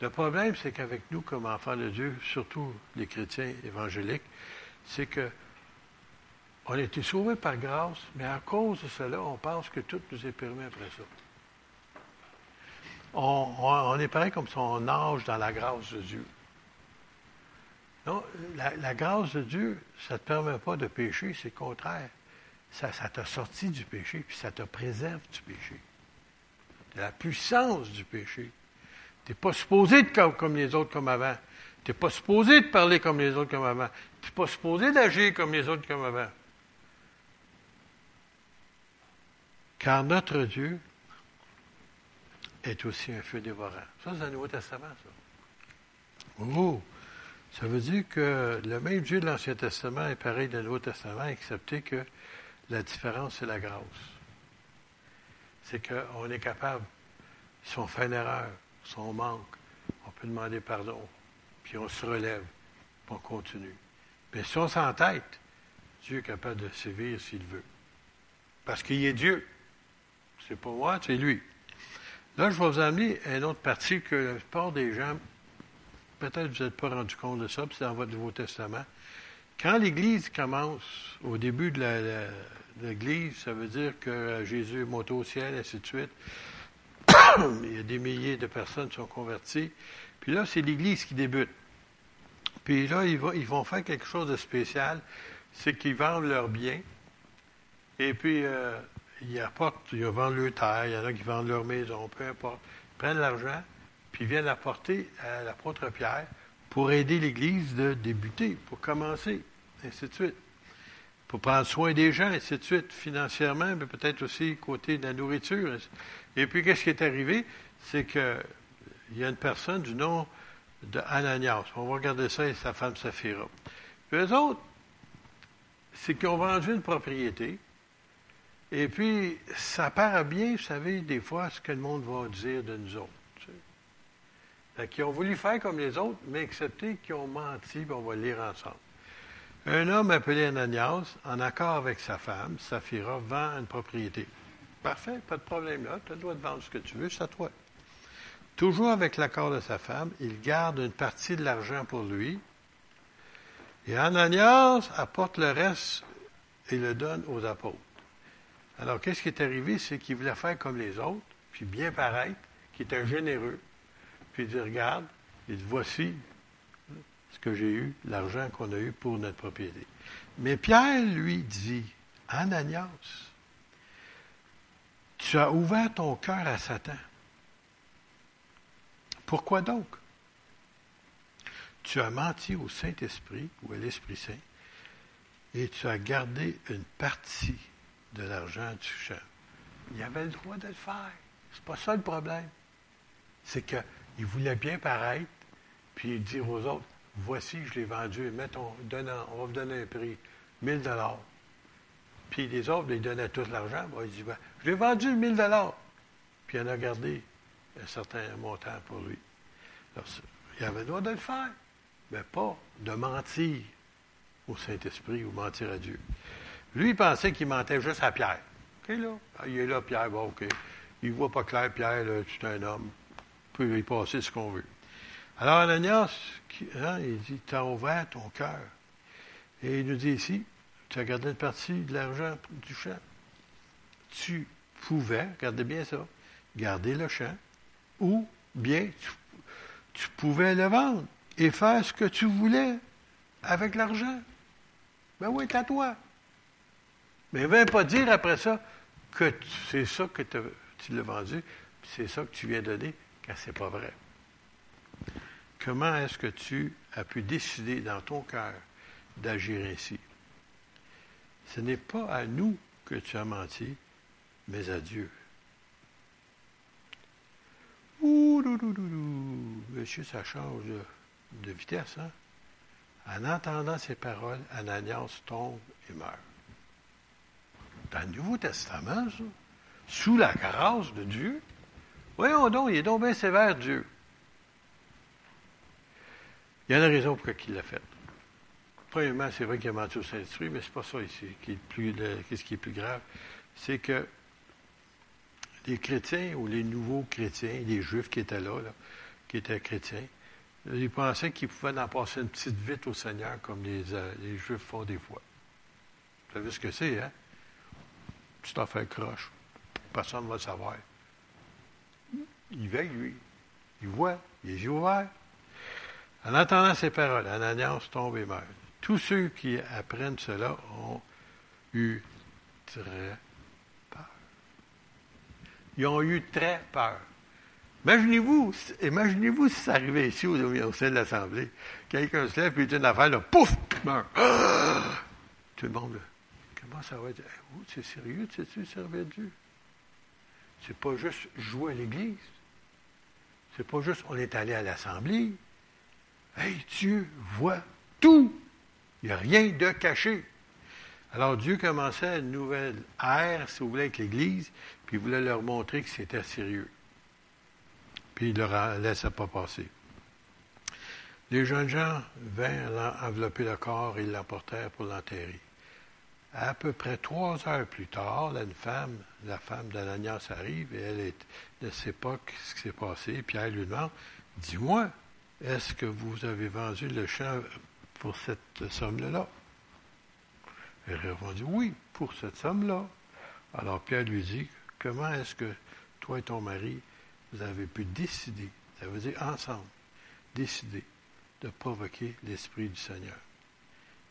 Le problème, c'est qu'avec nous, comme enfants de Dieu, surtout les chrétiens évangéliques, c'est que on a été sauvés par grâce, mais à cause de cela, on pense que tout nous est permis après ça. On, est pareil comme si on nage dans la grâce de Dieu. Non, la, grâce de Dieu, ça ne te permet pas de pécher, c'est le contraire. Ça, t'a sorti du péché, puis ça te préserve du péché. De la puissance du péché. Tu n'es pas supposé de comme, comme les autres comme avant. Tu n'es pas supposé de parler comme les autres comme avant. Tu n'es pas supposé d'agir comme les autres comme avant. Car notre Dieu est aussi un feu dévorant. Ça, c'est le Nouveau Testament, ça. Oh! Ça veut dire que le même Dieu de l'Ancien Testament est pareil dans le Nouveau Testament, excepté que la différence, c'est la grâce. C'est qu'on est capable, si on fait une erreur, si on manque, on peut demander pardon, puis on se relève, puis on continue. Mais si on s'entête, Dieu est capable de sévir s'il veut. Parce qu'il est Dieu. C'est pas moi, c'est lui. Là, je vais vous amener une autre partie que la plupart des gens, peut-être vous n'êtes pas rendu compte de ça, puis c'est dans votre Nouveau Testament. Quand l'Église commence, au début de l'Église, ça veut dire que Jésus est monté au ciel, ainsi de suite. Il y a des milliers de personnes qui sont converties. Puis là, c'est l'Église qui débute. Puis là, ils vont, ils vont faire quelque chose de spécial, c'est qu'ils vendent leurs biens. Et puis, euh, ils apportent, ils vendent leur terre, il y en a qui vendent leur maison, peu importe. Ils prennent l'argent, puis ils viennent apporter à l'apôtre Pierre pour aider l'Église de débuter, pour commencer, ainsi de suite. Pour prendre soin des gens, ainsi de suite, financièrement, mais peut-être aussi côté de la nourriture. Et puis, qu'est-ce qui est arrivé? C'est qu'il y a une personne du nom de Ananias. On va regarder ça et sa femme Saphira. Eux autres, c'est qu'ils ont vendu une propriété. Et puis, ça paraît bien, vous savez, des fois, ce que le monde va dire de nous autres. Ils ont voulu faire comme les autres, mais accepter qu'ils ont menti, on va le lire ensemble. Un homme appelé Ananias, en accord avec sa femme, Saphira, vend une propriété. Parfait, pas de problème là. Tu as le droit de vendre ce que tu veux, c'est à toi. Toujours avec l'accord de sa femme, il garde une partie de l'argent pour lui. Et Ananias apporte le reste et le donne aux apôtres. Alors, qu'est-ce qui est arrivé? C'est qu'il voulait faire comme les autres, puis bien paraître, qu'il était généreux. Puis il dit, regarde, il dit, voici ce que j'ai eu, l'argent qu'on a eu pour notre propriété. Mais Pierre lui dit, Ananias, tu as ouvert ton cœur à Satan. Pourquoi donc? Tu as menti au Saint-Esprit ou à l'Esprit Saint et tu as gardé une partie de l'argent du champ. Il avait le droit de le faire. C'est pas ça le problème. C'est qu'il voulait bien paraître, puis dire aux autres, voici, je l'ai vendu, mettons, on va vous donner un prix, 1000 dollars. Puis les autres, ils donnaient tout l'argent. il dit, ben, je l'ai vendu 1000 dollars. Puis il en a gardé un certain montant pour lui. il avait le droit de le faire, mais pas de mentir au Saint-Esprit ou mentir à Dieu. Lui, il pensait qu'il mentait juste à Pierre. OK, là? Ah, il est là, Pierre, bon, OK. Il ne voit pas clair, Pierre, c'est un homme. On peut lui passer ce qu'on veut. Alors, Ananias, hein, il dit, tu as ouvert ton cœur. Et il nous dit ici, tu as gardé une partie de l'argent du champ. Tu pouvais, regardez bien ça, garder le champ, ou bien tu, pouvais le vendre et faire ce que tu voulais avec l'argent. Ben oui, c'est à toi. Mais ne viens pas dire après ça que c'est ça que tu l'as vendu, c'est ça que tu viens donner, car ce n'est pas vrai. Comment est-ce que tu as pu décider dans ton cœur d'agir ainsi? Ce n'est pas à nous que tu as menti, mais à Dieu. Ouh, Monsieur, ça change de, vitesse, hein? En entendant ces paroles, Ananias tombe et meurt. Dans le Nouveau Testament, ça, sous la grâce de Dieu, voyons donc, il est donc bien sévère, Dieu. Il y a une raison pour il l'a fait. Premièrement, c'est vrai qu'il a menti au Saint-Esprit, mais ce n'est pas ça ici qui est plus, ce qui est plus grave. C'est que les chrétiens ou les nouveaux chrétiens, les juifs qui étaient là, qui étaient chrétiens, ils pensaient qu'ils pouvaient en passer une petite vite au Seigneur comme les, euh, les juifs font des fois. Vous savez ce que c'est, hein? Petite affaire croche. Personne ne va le savoir. Il veille, lui. Il voit. Il est yeux ouverts. En entendant ces paroles, Ananias tombe et meurt. Tous ceux qui apprennent cela ont eu très peur. Ils ont eu très peur. Imaginez-vous, imaginez-vous si ça arrivait ici au, au sein de l'Assemblée. Quelqu'un se lève et dit une affaire, là, pouf, meurt. Tout le monde, comment ça va être? Oh, c'est sérieux, tu sais-tu, servir Dieu? C'est pas juste jouer à l'Église. C'est pas juste on est allé à l'Assemblée. Hey, Dieu voit tout. Il n'y a rien de caché. Alors Dieu commençait une nouvelle ère, si vous voulez, avec l'Église, puis il voulait leur montrer que c'était sérieux. Puis il ne leur laissait pas passer. Les jeunes gens vinrent envelopper le corps et l'emportèrent pour l'enterrer. À peu près trois heures plus tard, une femme, la femme d'Ananias arrive et elle ne sait pas ce qui s'est passé. Pierre lui demande Dis-moi, est-ce que vous avez vendu le champ pour cette somme-là? Elle répondit, oui, pour cette somme-là. Alors Pierre lui dit, comment est-ce que toi et ton mari, vous avez pu décider, ça veut dire ensemble, décider de provoquer l'Esprit du Seigneur?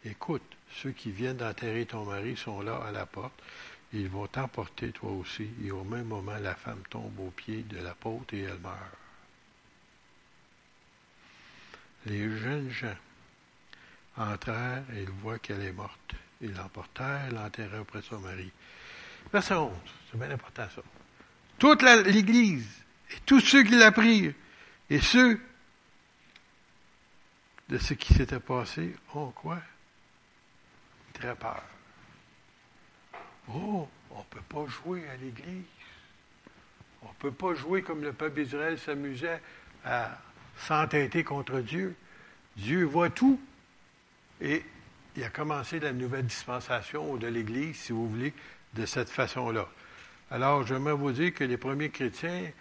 Écoute, ceux qui viennent d'enterrer ton mari sont là à la porte. Ils vont t'emporter toi aussi. Et au même moment, la femme tombe aux pieds de l'apôtre et elle meurt. Les jeunes gens entrèrent et ils voient qu'elle est morte. Ils l'emportèrent l'enterrèrent auprès de son mari. Verset 11, c'est bien important ça. Toute l'Église et tous ceux qui la prirent et ceux de ce qui s'était passé ont quoi? Très peur. Oh, on ne peut pas jouer à l'Église. On ne peut pas jouer comme le peuple d'Israël s'amusait à s'entêter contre Dieu. Dieu voit tout. Et il a commencé la nouvelle dispensation de l'Église, si vous voulez, de cette façon-là. Alors, j'aimerais vous dire que les premiers chrétiens,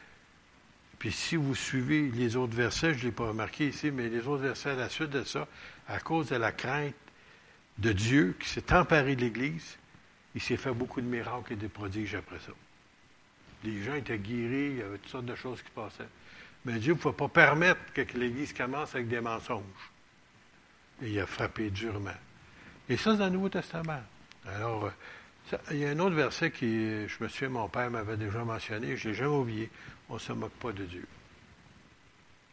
puis si vous suivez les autres versets, je ne l'ai pas remarqué ici, mais les autres versets à la suite de ça, à cause de la crainte de Dieu qui s'est emparé de l'Église, il s'est fait beaucoup de miracles et de prodiges après ça. Les gens étaient guéris, il y avait toutes sortes de choses qui passaient. Mais Dieu ne pouvait pas permettre que l'Église commence avec des mensonges. Et il a frappé durement. Et ça, c'est dans le Nouveau Testament. Alors, il y a un autre verset qui, je me souviens, mon père m'avait déjà mentionné, je l'ai jamais oublié. On ne se moque pas de Dieu.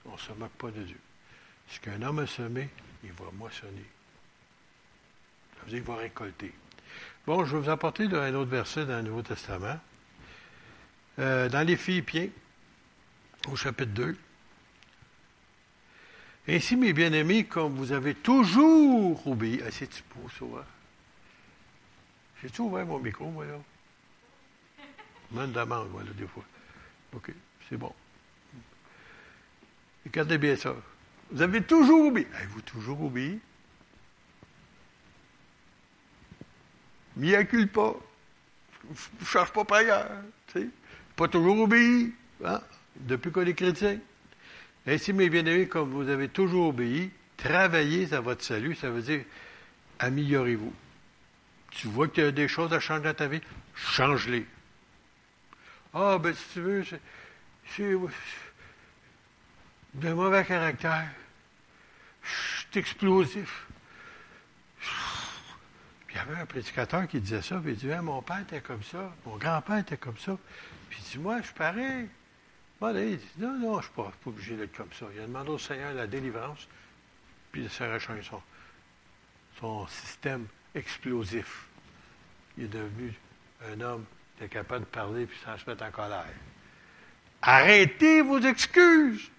On ne se moque pas de Dieu. Ce qu'un homme a semé, il va moissonner. Dire qu'il va récolter. Bon, je vais vous apporter un autre verset dans le Nouveau Testament. Euh, dans les Philippiens, au chapitre 2. Ainsi, mes bien-aimés, comme vous avez toujours obéi. Ah, c'est-tu beau, ça? Hein? J'ai-tu ouvert mon micro, moi, là? Je me demande, moi, là, des fois. OK, c'est bon. Regardez bien ça. Vous avez toujours obéi. Avez-vous toujours obéi? M'y accule pas. Je ne cherche pas par ailleurs. Pas toujours obéi. Hein? Depuis qu'on est chrétien. Ainsi, mes bien-aimés, comme vous avez toujours obéi, travaillez à votre salut, ça veut dire améliorez-vous. Tu vois qu'il y a des choses à changer dans ta vie, change-les. Ah, ben si tu veux, c'est de mauvais caractère. Je explosif. Il y avait un prédicateur qui disait ça, puis il disait, mon père était comme ça, mon grand-père était comme ça. Puis il dit, moi, je suis pareil. Bon, il dit, non, non, je ne suis pas, obligé d'être comme ça. Il a demandé au Seigneur la délivrance, puis il s'est rechangé son, son système explosif. Il est devenu un homme qui est capable de parler puis sans se mettre en colère. Arrêtez vos excuses.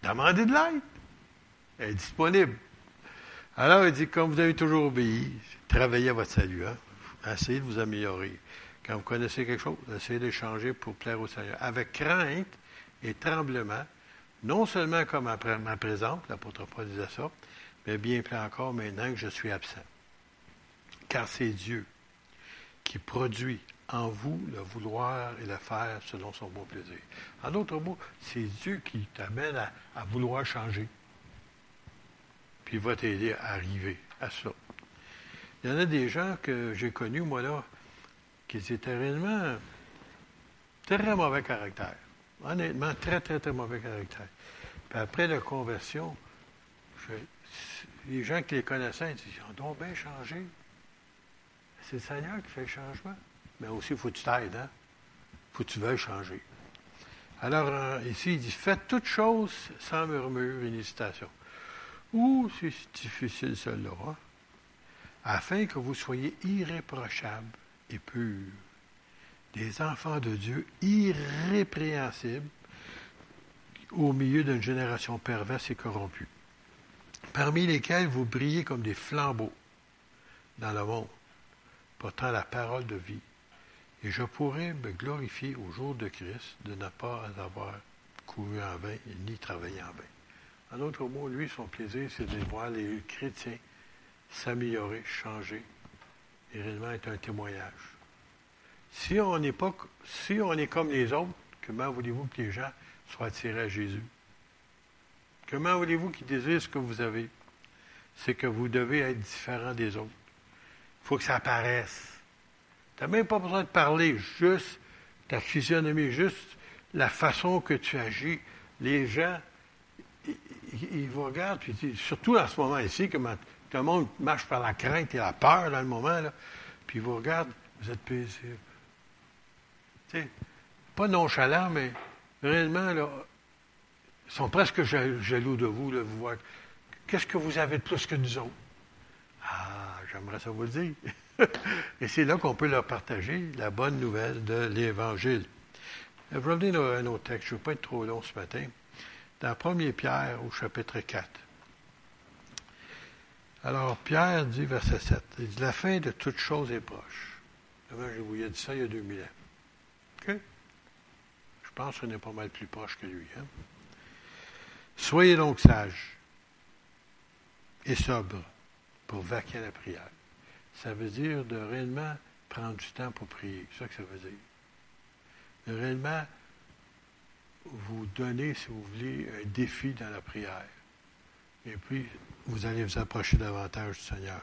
Demandez de l'aide. Elle est disponible. Alors, il dit, comme vous avez toujours obéi, travaillez à votre salut. Hein? Essayez de vous améliorer. Quand vous connaissez quelque chose, essayez de changer pour plaire au Seigneur. Avec crainte et tremblement, non seulement comme après ma présence, l'apôtre Paul disait ça, mais bien plus encore maintenant que je suis absent. Car c'est Dieu qui produit en vous le vouloir et le faire selon son bon plaisir. En d'autres mots, c'est Dieu qui t'amène à, à, vouloir changer. Puis il va t'aider à arriver à ça. Il y en a des gens que j'ai connus, moi, là, qui étaient réellement très mauvais caractère. Honnêtement, très, très, très mauvais caractère. Puis après la conversion, les gens qui les connaissaient, ils disent, ils ont donc bien changé. C'est le Seigneur qui fait le changement. Mais aussi, il faut que tu t'aides, hein? Faut que tu veuilles changer. Alors, euh, ici, il dit, faites toutes choses sans murmure et hésitation. Ouh, c'est difficile cela, hein? afin que vous soyez irréprochables et purs, des enfants de Dieu irrépréhensibles au milieu d'une génération perverse et corrompue, parmi lesquels vous brillez comme des flambeaux dans le monde, portant la parole de vie. Et je pourrais me glorifier au jour de Christ de ne pas avoir couru en vain ni travaillé en vain. En d'autres mots, lui, son plaisir, c'est de voir les chrétiens s'améliorer, changer, et réellement être un témoignage. Si on n'est pas, si on est comme les autres, comment voulez-vous que les gens soient attirés à Jésus? Comment voulez-vous qu'ils désirent ce que vous avez? C'est que vous devez être différent des autres. Il faut que ça apparaisse. Tu n'as même pas besoin de parler, juste ta physionomie, juste la façon que tu agis. Les gens, ils, vous regardent, puis surtout en ce moment ici, comment tout le monde marche par la crainte et la peur dans le moment, là, puis ils vous regardent, Vous êtes paisible. Pas nonchalant, mais réellement, là, ils sont presque jaloux de vous, là, vous voir. Qu'est-ce que vous avez de plus que nous autres? Ah, j'aimerais ça vous le dire. Et c'est là qu'on peut leur partager la bonne nouvelle de l'Évangile. Je vais revenir à un autre texte, je ne veux pas être trop long ce matin. Dans 1 Pierre, au chapitre 4. Alors, Pierre dit, verset 7, il dit, la fin de toute chose est proche. je vous ai dit ça il y a 2000 ans. OK? Je pense qu'on est pas mal plus proche que lui. Hein? Soyez donc sages et sobres pour vaquer la prière. Ça veut dire de réellement prendre du temps pour prier. C'est ça que ça veut dire. De réellement vous donner, si vous voulez, un défi dans la prière. Et puis, vous allez vous approcher davantage du Seigneur.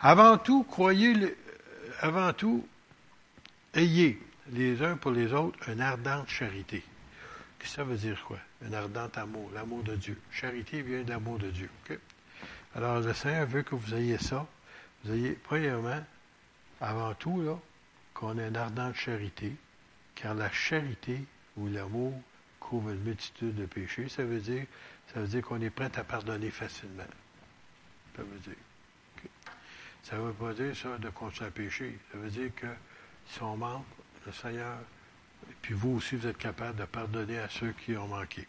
Avant tout, croyez, euh, avant tout, ayez les uns pour les autres une ardente charité. Que ça veut dire quoi? Un ardent amour, l'amour de Dieu. Charité vient de l'amour de Dieu. Alors, le Seigneur veut que vous ayez ça. Vous ayez, premièrement, avant tout, là, qu'on ait une ardente charité, car la charité ou l'amour couvre une multitude de péchés. Ça veut dire, ça veut dire qu'on est prêt à pardonner facilement. Ça veut dire. Ça ne veut pas dire ça de continuer à pécher. Ça veut dire que si on manque, le Seigneur, et puis vous aussi, vous êtes capable de pardonner à ceux qui ont manqué.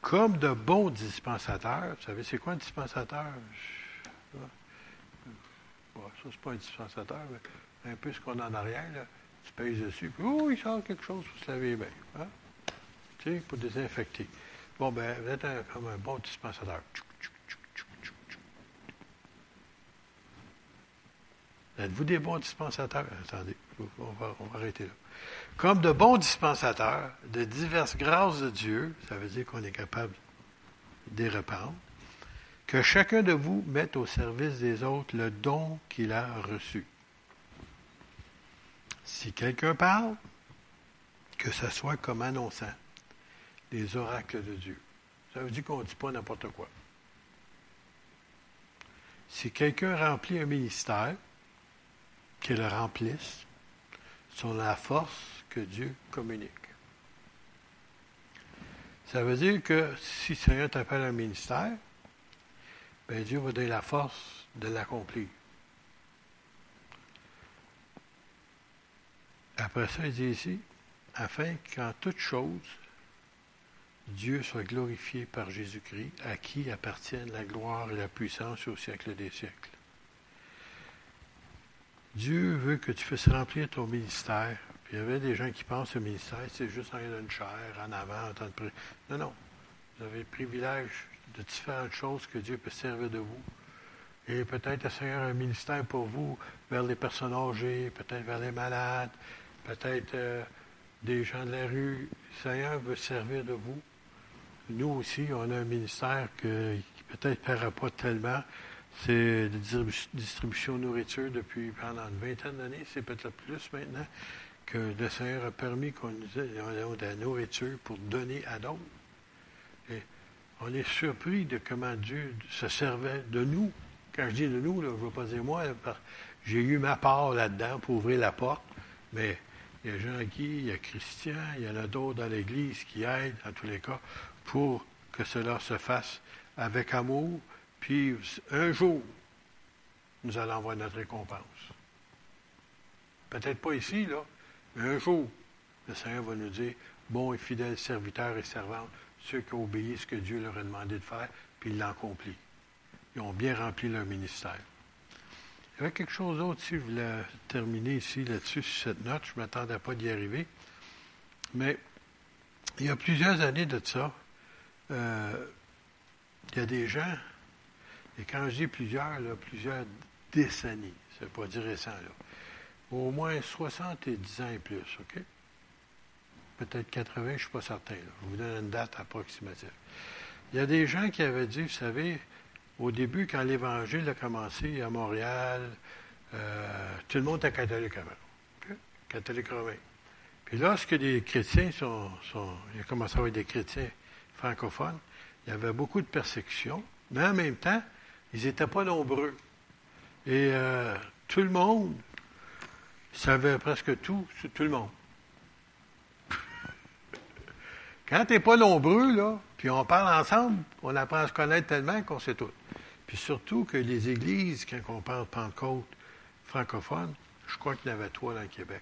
Comme de bons dispensateurs, vous savez, c'est quoi un dispensateur? Bon, ça, c'est pas un dispensateur, mais un peu ce qu'on a en arrière, là. Tu pèses dessus, puis il sort quelque chose pour se laver bien. Hein? Tu sais, pour désinfecter. Bon, ben, vous êtes comme un bon dispensateur. Êtes-vous des bons dispensateurs? Attendez, on va, on va, arrêter là. Comme de bons dispensateurs de diverses grâces de Dieu, ça veut dire qu'on est capable d'y répandre, que chacun de vous mette au service des autres le don qu'il a reçu. Si quelqu'un parle, que ce soit comme annonçant les oracles de Dieu. Ça veut dire qu'on ne dit pas n'importe quoi. Si quelqu'un remplit un ministère, qu'il le remplisse sur la force que Dieu communique. Ça veut dire que si le Seigneur t'appelle un ministère, ben Dieu va donner la force de l'accomplir. Après ça, il dit ici, afin qu'en toute chose, Dieu soit glorifié par Jésus-Christ, à qui appartiennent la gloire et la puissance au siècle des siècles. Dieu veut que tu fasses remplir ton ministère. Puis il y avait des gens qui pensent que le ministère, c'est juste en une chair, en avant, en temps de Non, non. Vous avez le privilège de différentes choses que Dieu peut servir de vous. Et peut-être, Seigneur, un ministère pour vous vers les personnes âgées, peut-être vers les malades, peut-être euh, des gens de la rue. Le Seigneur veut servir de vous. Nous aussi, on a un ministère qui peut-être ne pas tellement, c'est la distribution de nourriture depuis pendant une vingtaine d'années, c'est peut-être plus maintenant, que le Seigneur a permis qu'on ait de la nourriture pour donner à d'autres. Et on est surpris de comment Dieu se servait de nous. Quand je dis de nous, je ne veux pas dire moi, j'ai eu ma part là-dedans pour ouvrir la porte, mais il y a Jean-Guy, il y a Christian, il y en a d'autres dans l'Église qui aident, en tous les cas, pour que cela se fasse avec amour, puis un jour, nous allons avoir notre récompense. Peut-être pas ici, là, mais un jour, le Seigneur va nous dire, bon et fidèle serviteur et servante, ceux qui ont obéi ce que Dieu leur a demandé de faire, puis ils l'ont accompli. Ils ont bien rempli leur ministère. Il y avait quelque chose d'autre, si je voulais terminer ici là-dessus, sur cette note. Je ne m'attendais pas d'y arriver. Mais il y a plusieurs années de ça, euh, il y a des gens et quand je dis plusieurs, là, plusieurs décennies, ça ne veut pas dire récent, là. Au moins 70 ans et plus, OK? Peut-être 80, je ne suis pas certain. Je vous donne une date approximative. Il y a des gens qui avaient dit, vous savez, au début, quand l'Évangile a commencé à Montréal, euh, tout le monde était catholique avant. OK? Catholique romain. Puis lorsque les chrétiens sont, sont, il a commencé à avoir des chrétiens francophones, il y avait beaucoup de persécutions, mais en même temps, ils n'étaient pas nombreux. Et euh, tout le monde savait presque tout sur tout le monde. Quand tu n'es pas nombreux, là, puis on parle ensemble, on apprend à se connaître tellement qu'on sait tout. Puis surtout que les églises, quand on parle Pentecôte francophone, je crois qu'il y en avait trois dans le Québec.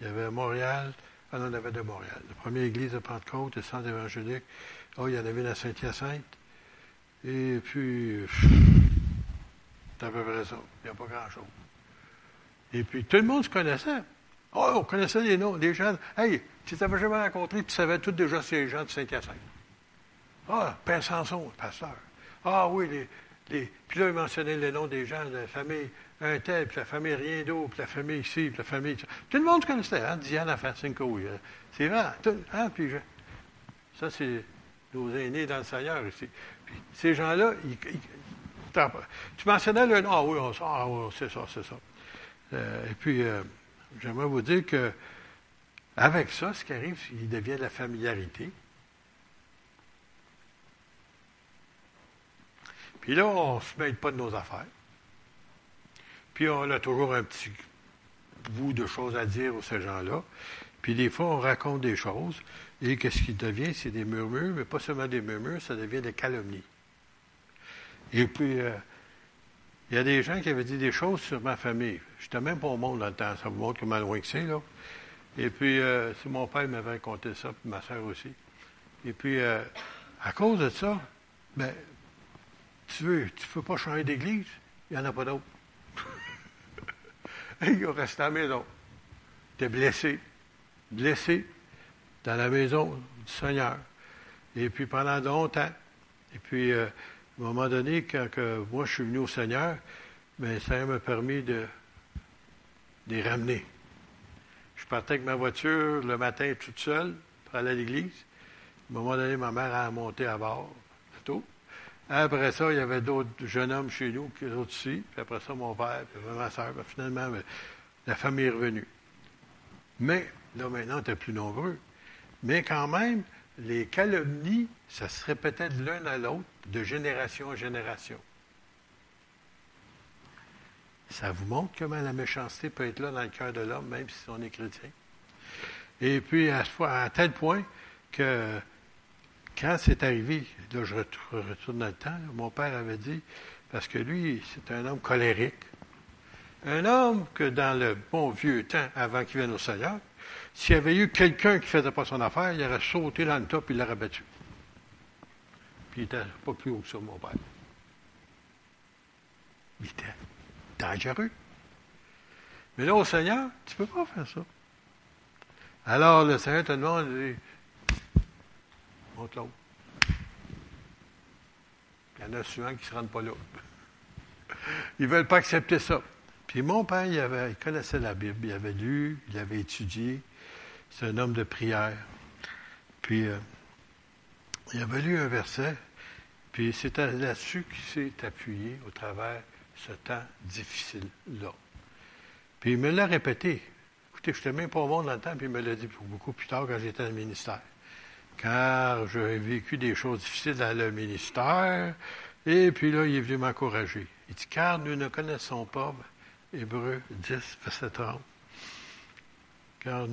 Il y avait Montréal, on en avait de Montréal. La première église de Pentecôte, le centre évangélique. Oh, il y en avait à Saint-Hyacinthe. Et puis, c'est à peu près ça. Il n'y a pas grand-chose. Et puis, tout le monde se connaissait. Oh, on connaissait les noms des gens. Hey, tu t'avais jamais rencontré, tu savais tous déjà ces gens de Saint-Hyacinthe. Ah, Père Sanson, pasteur. Ah oui, les, puis là, il mentionnait les noms des gens la famille un tel, puis la famille rien d'autre, puis la famille ici, puis la famille. Tout le monde connaissait, hein? Diane Afacinco. C'est vrai. hein? Puis ça, c'est nos aînés dans le Seigneur ici. Puis ces gens-là, ils, tu mentionnais le nom. Ah oui, ah, c'est ça, c'est ça. Euh, et puis, euh, j'aimerais vous dire que avec ça, ce qui arrive, il devient de la familiarité. Puis là, on ne se mêle pas de nos affaires. Puis on a toujours un petit bout de choses à dire aux ces gens-là. Puis des fois, on raconte des choses. Et qu'est-ce qui devient? C'est des murmures, mais pas seulement des murmures, ça devient des calomnies. Et puis, euh, il y a des gens qui avaient dit des choses sur ma famille. Je n'étais même pas au monde dans le temps. Ça vous montre comment loin que c'est, là. Et puis, euh, c'est mon père m'avait raconté ça, puis ma soeur aussi. Et puis, euh, à cause de ça, ben, tu veux, tu peux pas changer d'église, il n'y en a pas d'autre. il reste à la maison. Tu es blessé, blessé dans la maison du Seigneur. Et puis pendant longtemps. Et puis, euh, à un moment donné, quand moi je suis venu au Seigneur, mais ça m'a permis de, de les ramener. Je partais avec ma voiture le matin toute seule pour aller à l'église. À un moment donné, ma mère a monté à bord. C'est tout. Après ça, il y avait d'autres jeunes hommes chez nous, qui autres ici. Puis après ça, mon père, puis ma soeur. finalement, ben, la famille est revenue. Mais, là, maintenant, on était plus nombreux. Mais quand même, les calomnies, ça se répétait de l'un à l'autre, de génération en génération. Ça vous montre comment la méchanceté peut être là dans le cœur de l'homme, même si on est chrétien. Et puis, à tel point que quand c'est arrivé, là, je retourne dans le temps, mon père avait dit, parce que lui, c'est un homme colérique. Un homme que dans le bon vieux temps, avant qu'il vienne au Seigneur, s'il y avait eu quelqu'un qui ne faisait pas son affaire, il aurait sauté dans le top et il l'aurait battu. Puis il n'était pas plus haut que ça, mon père. Il était dangereux. Mais là, au Seigneur, tu ne peux pas faire ça. Alors, le Seigneur te demande, montre l'autre. Il y en a souvent qui ne se rendent pas là. Ils ne veulent pas accepter ça. Puis mon père, il, connaissait la Bible, il avait lu, il avait étudié. C'est un homme de prière. Puis euh, il avait lu un verset, puis c'est là-dessus qu'il s'est appuyé au travers ce temps difficile-là. Puis il me l'a répété. Écoutez, je n'étais même pas monde dans le temps, puis il me l'a dit beaucoup plus tard quand j'étais dans le ministère car j'ai vécu des choses difficiles dans le ministère. Et puis là, il est venu m'encourager. Il dit, car nous ne connaissons pas, Hébreu 10, verset 30, car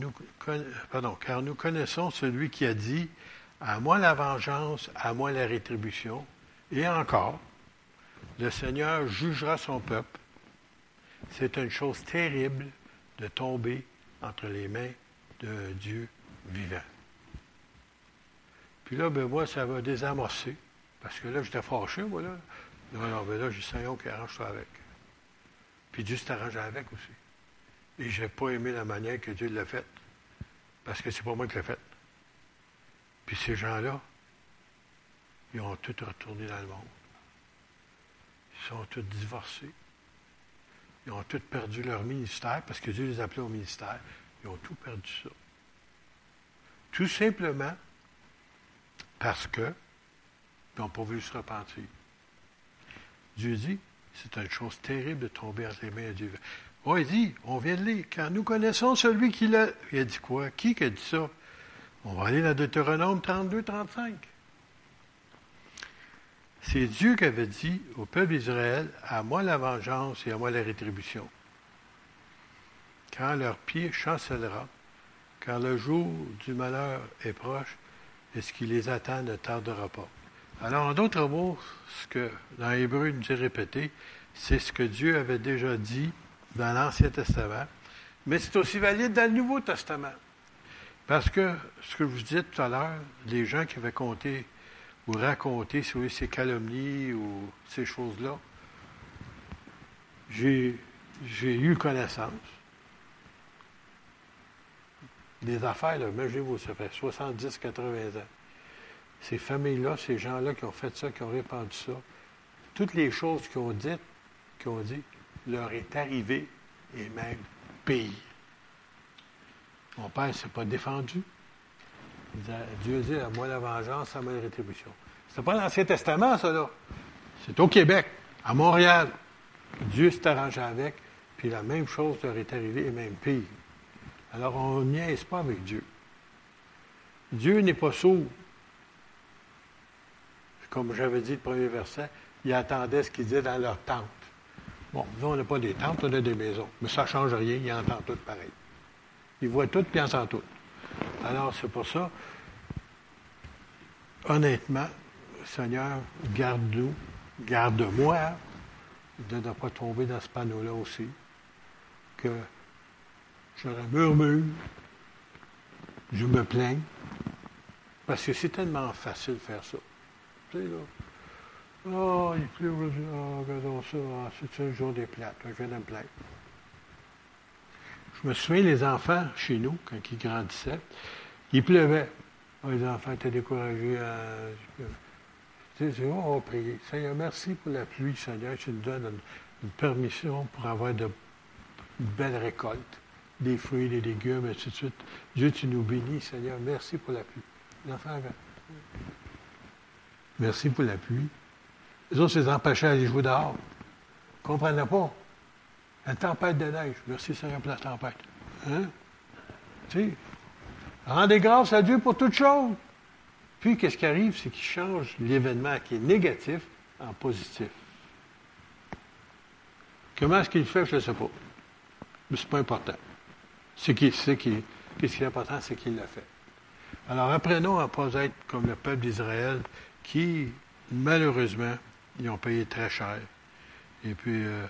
car nous connaissons celui qui a dit, à moi la vengeance, à moi la rétribution. Et encore, le Seigneur jugera son peuple. C'est une chose terrible de tomber entre les mains d'un Dieu vivant. Puis là, ben moi, ça va désamorcer. Parce que là, j'étais fâché, moi, là. Non, non, ben là, j'ai Seigneur qui arrange ça avec. Puis Dieu s'est arrangé avec aussi. Et je n'ai pas aimé la manière que Dieu l'a fait. Parce que c'est pas moi qui l'ai fait. Puis ces gens-là, ils ont tous retourné dans le monde. Ils sont tous divorcés. Ils ont tous perdu leur ministère parce que Dieu les appelait au ministère. Ils ont tout perdu ça. Tout simplement parce que ils n'ont pas voulu se repentir. Dieu dit, c'est une chose terrible de tomber entre les mains de Dieu. Oh, il dit, on vient de lire, car nous connaissons celui qui l'a. Il a dit quoi? Qui a dit ça? On va aller dans Deutéronome 32, 35. C'est Dieu qui avait dit au peuple d'Israël, à moi la vengeance et à moi la rétribution. quand leur pied chancellera, quand le jour du malheur est proche, et ce qui les attend ne tardera pas. Alors, en d'autres mots, ce que dans Hébreu nous dit répéter, c'est ce que Dieu avait déjà dit dans l'Ancien Testament, mais c'est aussi valide dans le Nouveau Testament. Parce que, ce que je vous disais tout à l'heure, les gens qui avaient compté ou raconté sur ces calomnies ou ces choses-là, j'ai eu connaissance. Des affaires, là, imaginez-vous, ça fait 70, 80 ans. Ces familles-là, ces gens-là qui ont fait ça, qui ont répandu ça, toutes les choses qu'ils ont dites, qu'ils ont dit, leur est arrivé et même pire. Mon père ne s'est pas défendu. Dieu dit à moi la vengeance, à moi la rétribution. C'est pas l'Ancien Testament, ça, là. C'est au Québec, à Montréal. Dieu s'est arrangé avec, puis la même chose leur est arrivée, et même pire. Alors, on niaise pas avec Dieu. Dieu n'est pas sourd. Comme j'avais dit le premier verset, il attendait ce qu'il disait dans leur tente. Bon, nous, on n'a pas des tentes, on a des maisons. Mais ça ne change rien, il entend tout pareil. Il voit tout, puis il entend tout. Alors, c'est pour ça, honnêtement, Seigneur, garde-nous, garde-moi de ne pas tomber dans ce panneau-là aussi. Que je murmure, je me plains, parce que c'est tellement facile de faire ça. Tu sais, là, oh, il pleut aujourd'hui, oh, regardons ça, ah, c'est un jour des plates, je viens de me plaindre. Je me souviens, les enfants, chez nous, quand ils grandissaient, il pleuvait. Oh, les enfants étaient découragés. À... Tu sais, on va prier. Seigneur, merci pour la pluie, Seigneur. Tu nous donnes une, permission pour avoir de belles récoltes, des fruits, des légumes, et de suite. Dieu, tu nous bénis, Seigneur. Merci pour la pluie. Les enfants, merci pour la pluie. Les autres, les empêchaient d'aller jouer dehors. Ils ne comprenaient pas? Une tempête de neige. Merci Seigneur pour la tempête. Hein? Tu sais, rendez grâce à Dieu pour toutes choses. Puis, qu'est-ce qui arrive? C'est qu'il change l'événement qui est négatif en positif. Comment est-ce qu'il fait? Je ne sais pas. Mais ce n'est pas important. Ce qui, est important, c'est qu'il l'a fait. Alors, apprenons à ne pas être comme le peuple d'Israël qui, malheureusement, ils ont payé très cher. Et puis, euh,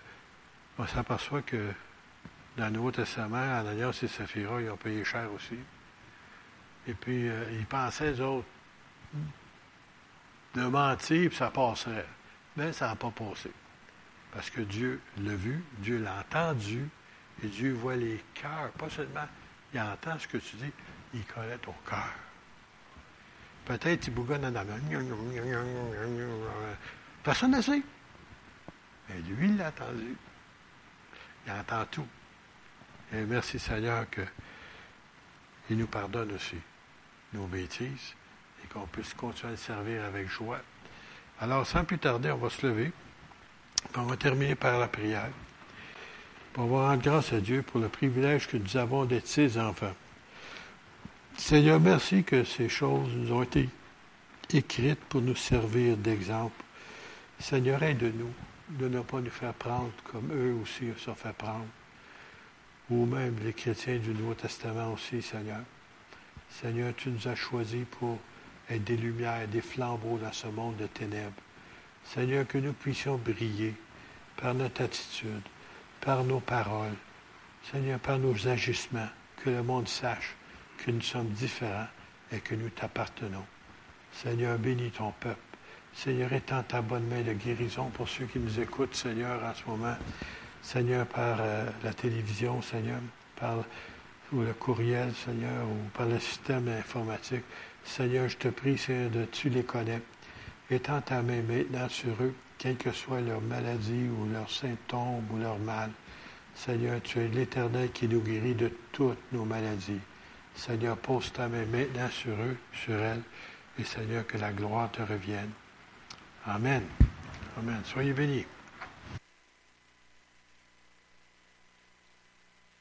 on s'aperçoit que dans le Nouveau Testament, Ananias et Saphira, ils ont payé cher aussi. Et puis, euh, ils pensaient, eux autres, de mentir, puis ça passerait. Mais ça n'a pas passé. Parce que Dieu l'a vu, Dieu l'a entendu, et Dieu voit les cœurs. Pas seulement, il entend ce que tu dis, il connaît ton cœur. Peut-être il bougonne en avant. Personne ne sait. Mais lui, il l'a entendu. Il entend tout. Et merci Seigneur qu'il nous pardonne aussi nos bêtises et qu'on puisse continuer à le servir avec joie. Alors, sans plus tarder, on va se lever. On va terminer par la prière. On va rendre grâce à Dieu pour le privilège que nous avons d'être ses enfants. Seigneur, merci que ces choses nous ont été écrites pour nous servir d'exemple. Seigneur, aide-nous de ne pas nous faire prendre comme eux aussi se sont fait prendre, ou même les chrétiens du Nouveau Testament aussi, Seigneur. Seigneur, tu nous as choisis pour être des lumières, des flambeaux dans ce monde de ténèbres. Seigneur, que nous puissions briller par notre attitude, par nos paroles, Seigneur, par nos agissements, que le monde sache que nous sommes différents et que nous t'appartenons. Seigneur, bénis ton peuple. Seigneur, étends ta bonne main de guérison pour ceux qui nous écoutent, Seigneur, en ce moment. Seigneur, par euh, la télévision, Seigneur, par le courriel, Seigneur, ou par le système informatique. Seigneur, je te prie, Seigneur, de tu les connais. Étends ta main maintenant sur eux, quelle que soit leur maladie ou leurs symptômes ou leur mal. Seigneur, tu es l'Éternel qui nous guérit de toutes nos maladies. Seigneur, pose ta main maintenant sur eux, sur elles, et Seigneur, que la gloire te revienne. Amen. Amen. Soyez bénis.